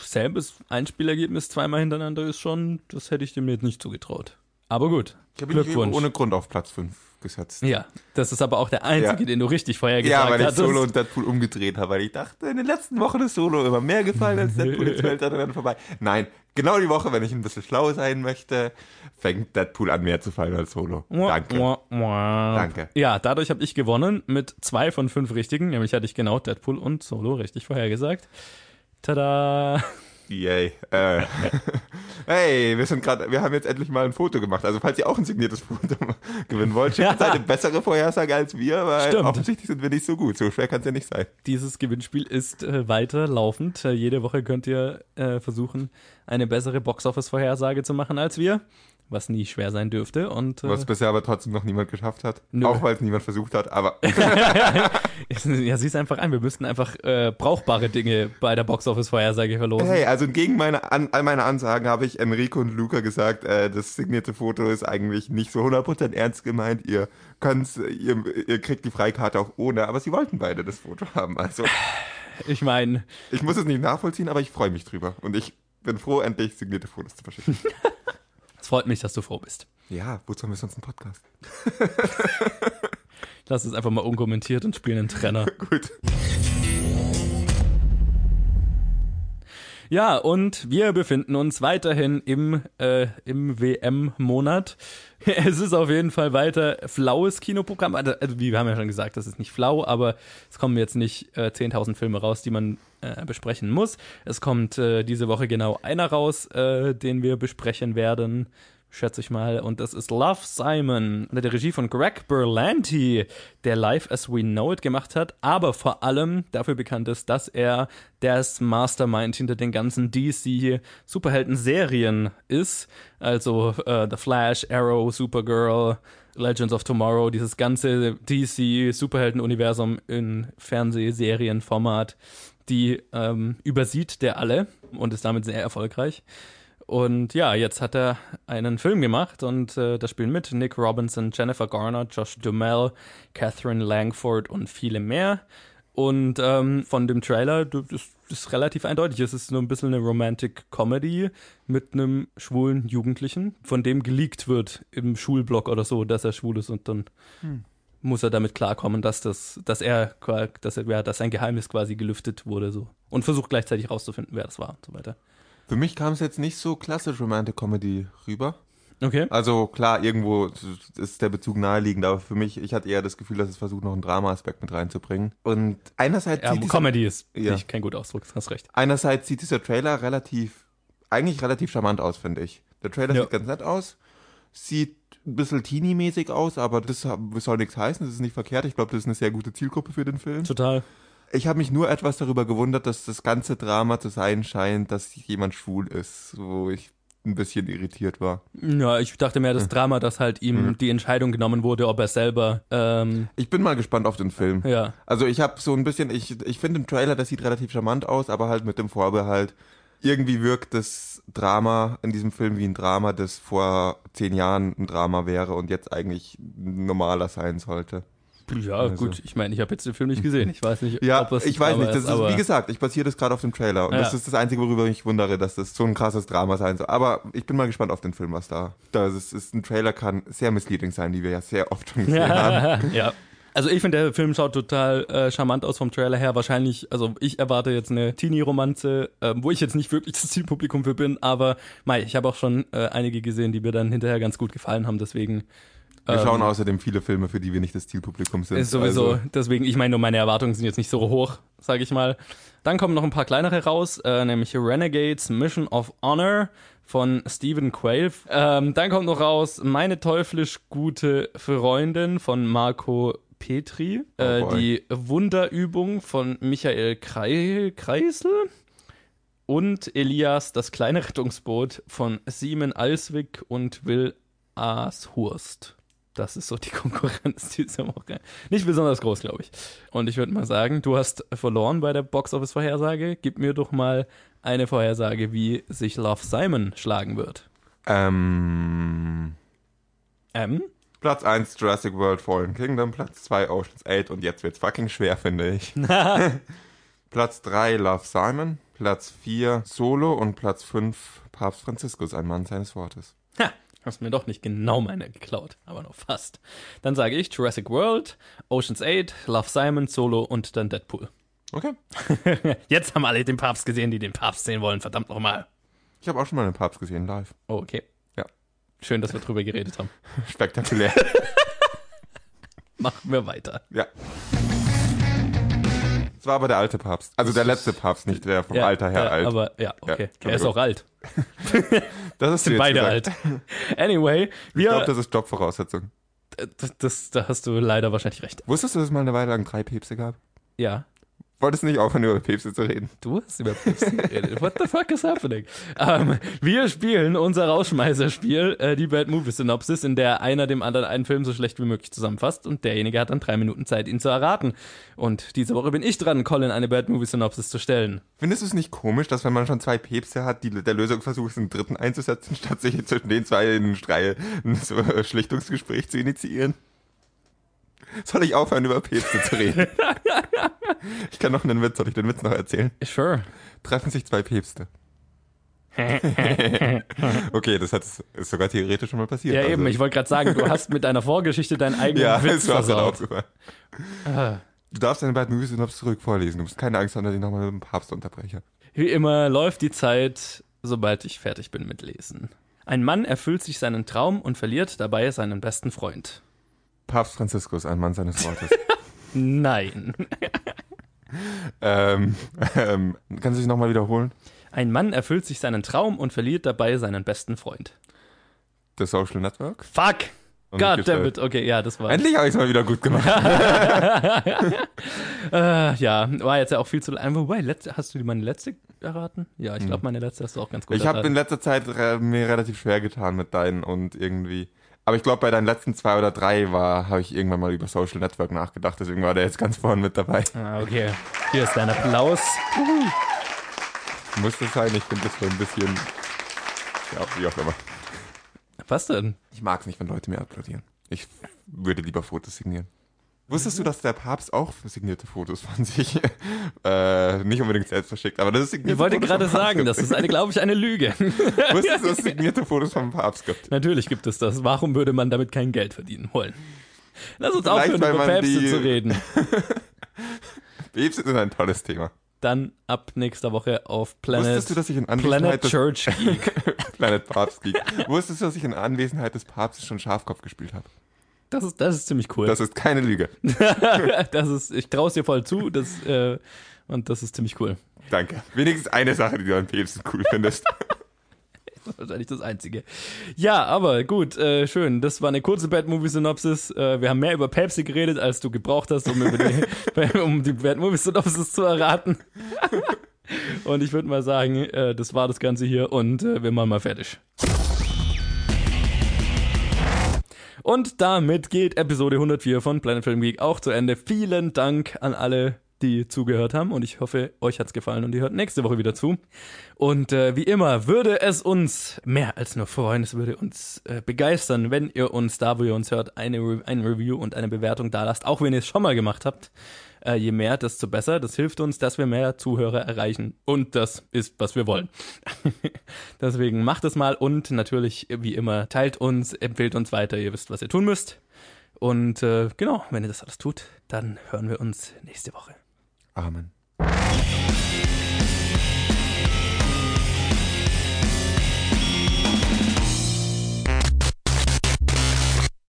selbes Einspielergebnis zweimal hintereinander ist schon, das hätte ich dem jetzt nicht zugetraut. Aber gut.
Ich habe ihn
Glückwunsch.
ohne Grund auf Platz 5 gesetzt.
Ja, das ist aber auch der einzige,
Ja.
den du richtig vorher gesagt
Ja, weil ich. Solo und Deadpool umgedreht habe, weil ich dachte, in den letzten Wochen ist Solo immer mehr gefallen als Deadpool, jetzt fällt er dann vorbei. Nein, genau die Woche, wenn ich ein bisschen schlau sein möchte, fängt Deadpool an mehr zu fallen als Solo. Danke. Danke.
Ja, dadurch habe ich gewonnen mit zwei von fünf richtigen. Nämlich hatte ich genau Deadpool und Solo richtig vorhergesagt. Tada!
Yay. Äh. [laughs] Hey, wir sind gerade, wir haben jetzt endlich mal ein Foto gemacht. Also falls ihr auch ein signiertes [laughs] Foto gewinnen wollt, schickt
Ja.
eine bessere Vorhersage als wir, weil
Stimmt.
offensichtlich sind wir nicht so gut. So schwer kann es ja nicht sein.
Dieses Gewinnspiel ist äh, weiter laufend. Äh, jede Woche könnt ihr äh, versuchen, eine bessere Boxoffice-Vorhersage zu machen als wir. Was nie schwer sein dürfte. Und äh,
Was bisher aber trotzdem noch niemand geschafft hat.
Nö.
Auch weil es niemand versucht hat, aber [laughs] [laughs]
ja, sieh's einfach ein. Wir müssten einfach äh, brauchbare Dinge bei der Boxoffice-Vorhersage verlosen.
Hey, also gegen meine, an, all meine Ansagen habe ich Enrico und Luca gesagt, äh, das signierte Foto ist eigentlich nicht so 100% ernst gemeint. Ihr könnt's, ihr, ihr kriegt die Freikarte auch ohne, aber sie wollten beide das Foto haben. Also
Ich meine,
ich muss es nicht nachvollziehen, aber ich freue mich drüber. Und ich bin froh, endlich signierte Fotos zu verschicken. [laughs]
es freut mich, dass du froh bist.
ja, wozu haben wir sonst einen Podcast? [laughs]
Lass es einfach mal unkommentiert und spielen einen Trenner. [laughs]
Gut.
Ja, und wir befinden uns weiterhin im, äh, im WM-Monat. [laughs] Es ist auf jeden Fall weiter flaues Kinoprogramm. Also, also, wir haben ja schon gesagt, das ist nicht flau, aber es kommen jetzt nicht äh, 10.000 Filme raus, die man äh, besprechen muss. Es kommt äh, diese Woche genau einer raus, äh, den wir besprechen werden, schätze ich mal. Und das ist Love Simon unter der Regie von Greg Berlanti, der Life as We Know It gemacht hat, aber vor allem dafür bekannt ist, dass er das Mastermind hinter den ganzen DC Superhelden-Serien ist. Also äh, The Flash, Arrow, Supergirl, Legends of Tomorrow, dieses ganze DC Superhelden-Universum in Fernsehserienformat, die ähm, übersieht der alle und ist damit sehr erfolgreich. Und ja, jetzt hat er einen Film gemacht und äh, da spielen mit Nick Robinson, Jennifer Garner, Josh Duhamel, Catherine Langford und viele mehr. Und ähm, von dem Trailer, das das ist relativ eindeutig. Es ist nur ein bisschen eine Romantic Comedy mit einem schwulen Jugendlichen, von dem geleakt wird im Schulblog oder so, dass er schwul ist und dann muss er damit klarkommen, dass das, dass er, dass er, ja, dass sein Geheimnis quasi gelüftet wurde so und versucht gleichzeitig rauszufinden, wer das war und so weiter.
Für mich kam es jetzt nicht so klassisch Romantic Comedy rüber.
Okay.
Also klar, irgendwo ist der Bezug naheliegend, aber für mich, ich hatte eher das Gefühl, dass es versucht, noch einen Drama-Aspekt mit reinzubringen. Und einerseits
Ja,
sieht dieser-
Comedy ist
Ja.
nicht kein guter Ausdruck, hast recht.
Einerseits sieht dieser Trailer relativ, eigentlich relativ charmant aus, finde ich. Der Trailer
Ja.
sieht ganz nett aus, sieht ein bisschen teeny-mäßig aus, aber das soll nichts heißen, das ist nicht verkehrt. Ich glaube, das ist eine sehr gute Zielgruppe für den Film.
Total.
Ich habe mich nur etwas darüber gewundert, dass das ganze Drama zu sein scheint, dass jemand schwul ist, wo ich ein bisschen irritiert war.
Ja, ich dachte mehr das Drama, dass halt ihm die Entscheidung genommen wurde, ob er selber, ähm,
Ich bin mal gespannt auf den Film.
ja,
Also ich habe so ein bisschen, ich, ich finde den Trailer, das sieht relativ charmant aus, aber halt mit dem Vorbehalt, irgendwie wirkt das Drama in diesem Film wie ein Drama, das vor zehn Jahren ein Drama wäre und jetzt eigentlich normaler sein sollte.
ja,
Also-
gut. Ich meine, ich habe jetzt den Film nicht gesehen. Ich weiß nicht,
Ja,
ob es
ich weiß
Drama
nicht. Das ist,
aber
wie gesagt, ich basiere das gerade auf dem Trailer und
Ja.
das ist das Einzige, worüber ich mich wundere, dass das so ein krasses Drama sein soll. Aber ich bin mal gespannt auf den Film, was da. Das ist, ist ein Trailer kann sehr misleading sein, wie wir ja sehr oft schon gesehen [laughs] haben.
ja. Also ich finde, der Film schaut total äh, charmant aus vom Trailer her. Wahrscheinlich, also ich erwarte jetzt eine Teenie-Romanze, ähm, wo ich jetzt nicht wirklich das Zielpublikum für bin, aber mei, ich habe auch schon äh, einige gesehen, die mir dann hinterher ganz gut gefallen haben. Deswegen
Wir
Ähm,
schauen außerdem viele Filme, für die wir nicht das Zielpublikum sind.
Ist sowieso,
Also,
deswegen, ich meine, nur meine Erwartungen sind jetzt nicht so hoch, sage ich mal. Dann kommen noch ein paar kleinere raus, äh, nämlich Renegades Mission of Honor von Stephen Quayle. Ähm, dann kommt noch raus Meine teuflisch gute Freundin von Marco Petri. Äh,
Oh boy.
die Wunderübung von Michael Krei Kreisel. Und Elias, das kleine Rettungsboot von Simon Alswick und Will Ashurst. Das ist so die [laughs] Konkurrenz diese Woche. Nicht besonders groß, glaube ich. Und ich würde mal sagen, du hast verloren bei der Box-Office-Vorhersage. Gib mir doch mal eine Vorhersage, wie sich Love Simon schlagen wird.
ähm,
M?
Platz 1 Jurassic World Fallen Kingdom, Platz 2 Ocean's 8 und jetzt wird's fucking schwer, finde ich. [laughs] Platz 3 Love Simon, Platz 4 Solo und Platz 5 Papst Franziskus, ein Mann seines Wortes.
Ha, Hast mir doch nicht genau meine geklaut, aber noch fast. Dann sage ich Jurassic World, Ocean's 8, Love Simon, Solo und dann Deadpool.
Okay. [laughs]
Jetzt haben alle den Papst gesehen, die den Papst sehen wollen, verdammt nochmal.
Ich habe auch schon mal einen Papst gesehen, live.
Oh, okay.
Ja.
Schön, dass wir drüber geredet haben. [laughs]
Spektakulär. [laughs]
Machen wir weiter.
ja. Es war aber der alte Papst. Also der letzte Papst, nicht der vom
Ja,
Alter her
äh,
alt.
Aber ja, okay.
Ja,
er ist auch alt. [laughs]
das ist
Sind beide alt. Anyway,
Ich glaube,
wir.
das ist Jobvoraussetzung.
Das, das, da hast du leider wahrscheinlich recht.
Wusstest du, dass es mal eine Weile lang drei Päpste gab?
Ja.
Wolltest du nicht aufhören, über Päpste zu reden?
Du hast über Päpste geredet. What the fuck is happening? Ähm, wir spielen unser Rausschmeißerspiel, äh, die Bad Movie Synopsis, in der einer dem anderen einen Film so schlecht wie möglich zusammenfasst und derjenige hat dann drei Minuten Zeit, ihn zu erraten. Und diese Woche bin ich dran, Colin eine Bad Movie Synopsis zu stellen.
Findest du es nicht komisch, dass wenn man schon zwei Päpste hat, die, der Lösungsversuch ist, einen dritten einzusetzen, [laughs] statt sich zwischen den zwei in Streit, ein so ein Schlichtungsgespräch zu initiieren? [laughs] Soll ich aufhören, über Päpste zu reden? [laughs] ich kann noch einen Witz, soll ich den Witz noch erzählen?
Sure.
Treffen sich zwei Päpste. [laughs] okay, das hat, ist sogar theoretisch schon mal passiert.
Ja,
also-
eben. Ich wollte gerade sagen, du hast mit deiner Vorgeschichte deinen eigenen
Ja,
Witz versaut. Ah.
Du darfst deine beiden Movies Synopsis zurück vorlesen. Du musst keine Angst haben, dass ich nochmal mit dem Papst unterbreche.
Wie immer läuft die Zeit, sobald ich fertig bin mit Lesen. Ein Mann erfüllt sich seinen Traum und verliert dabei seinen besten Freund.
Papst Franziskus, ein Mann seines Wortes. [laughs]
Nein. [laughs]
ähm, ähm, kannst du dich nochmal wiederholen?
Ein Mann erfüllt sich seinen Traum und verliert dabei seinen besten Freund.
The Social Network?
Fuck!
Und
God damn it. Okay, ja, das war.
Endlich habe ich es mal wieder gut gemacht. [laughs]
Äh, ja, war jetzt ja auch viel zu lang. Wobei, letzte, hast du meine letzte erraten? Ja, ich glaube, meine letzte hast du auch ganz gut
Hm. ich habe in letzter Zeit re mir relativ schwer getan mit deinen und irgendwie. Aber ich glaube, bei deinen letzten zwei oder drei war, habe ich irgendwann mal über Social Network nachgedacht. Deswegen war der jetzt ganz vorne mit dabei.
Ah, okay. Hier ist dein Applaus.
Muss das sein? Ich finde das so ein bisschen. Ja, wie auch immer.
Was denn?
Ich mag es nicht, wenn Leute mir applaudieren. Ich würde lieber Fotos signieren. Wusstest du, dass der Papst auch signierte Fotos von sich [laughs] äh, nicht unbedingt selbst verschickt, aber das ist signierte
Ich wollte
Fotos
gerade sagen, das ist eine, glaube ich, eine Lüge. [laughs]
Wusstest du, dass es [laughs] signierte Fotos vom Papst gibt?
Natürlich gibt es das. Warum würde man damit kein Geld verdienen wollen? Lass uns
Vielleicht,
aufhören, über Päpste
die-
zu reden.
Päpste sind ein tolles Thema.
Dann ab nächster Woche auf Planet,
Wusstest du, dass ich in
Planet
Anwesenheit des
Church Geek.
Planet Papst Geek. Wusstest du, dass ich in Anwesenheit des Papstes schon Schafkopf gespielt habe?
Das ist, das ist ziemlich cool.
Das ist keine Lüge. [laughs]
Das ist, ich traue es dir voll zu. Das, äh, und das ist ziemlich cool.
Danke. Wenigstens eine Sache, die du an Päpsten cool findest. [laughs]
Wahrscheinlich das Einzige. Ja, aber gut, äh, schön. Das war eine kurze Bad Movie Synopsis. Äh, wir haben mehr über Pepsi geredet, als du gebraucht hast, um, über die, [laughs] um die Bad Movie Synopsis zu erraten. und ich würde mal sagen, äh, das war das Ganze hier und äh, wir machen mal fertig. Und damit geht Episode 104 von Planet Film Geek auch zu Ende. Vielen Dank an alle, die zugehört haben und ich hoffe, euch hat's gefallen und ihr hört nächste Woche wieder zu. Und äh, wie immer würde es uns mehr als nur freuen, es würde uns äh, begeistern, wenn ihr uns da, wo ihr uns hört, eine, Re ein Review und eine Bewertung da lasst, auch wenn ihr es schon mal gemacht habt. Äh, je mehr, desto besser. Das hilft uns, dass wir mehr Zuhörer erreichen. Und das ist, was wir wollen. [laughs] Deswegen macht es mal und natürlich, wie immer, teilt uns, empfehlt uns weiter. Ihr wisst, was ihr tun müsst. Und äh, genau, wenn ihr das alles tut, dann hören wir uns nächste Woche.
Amen.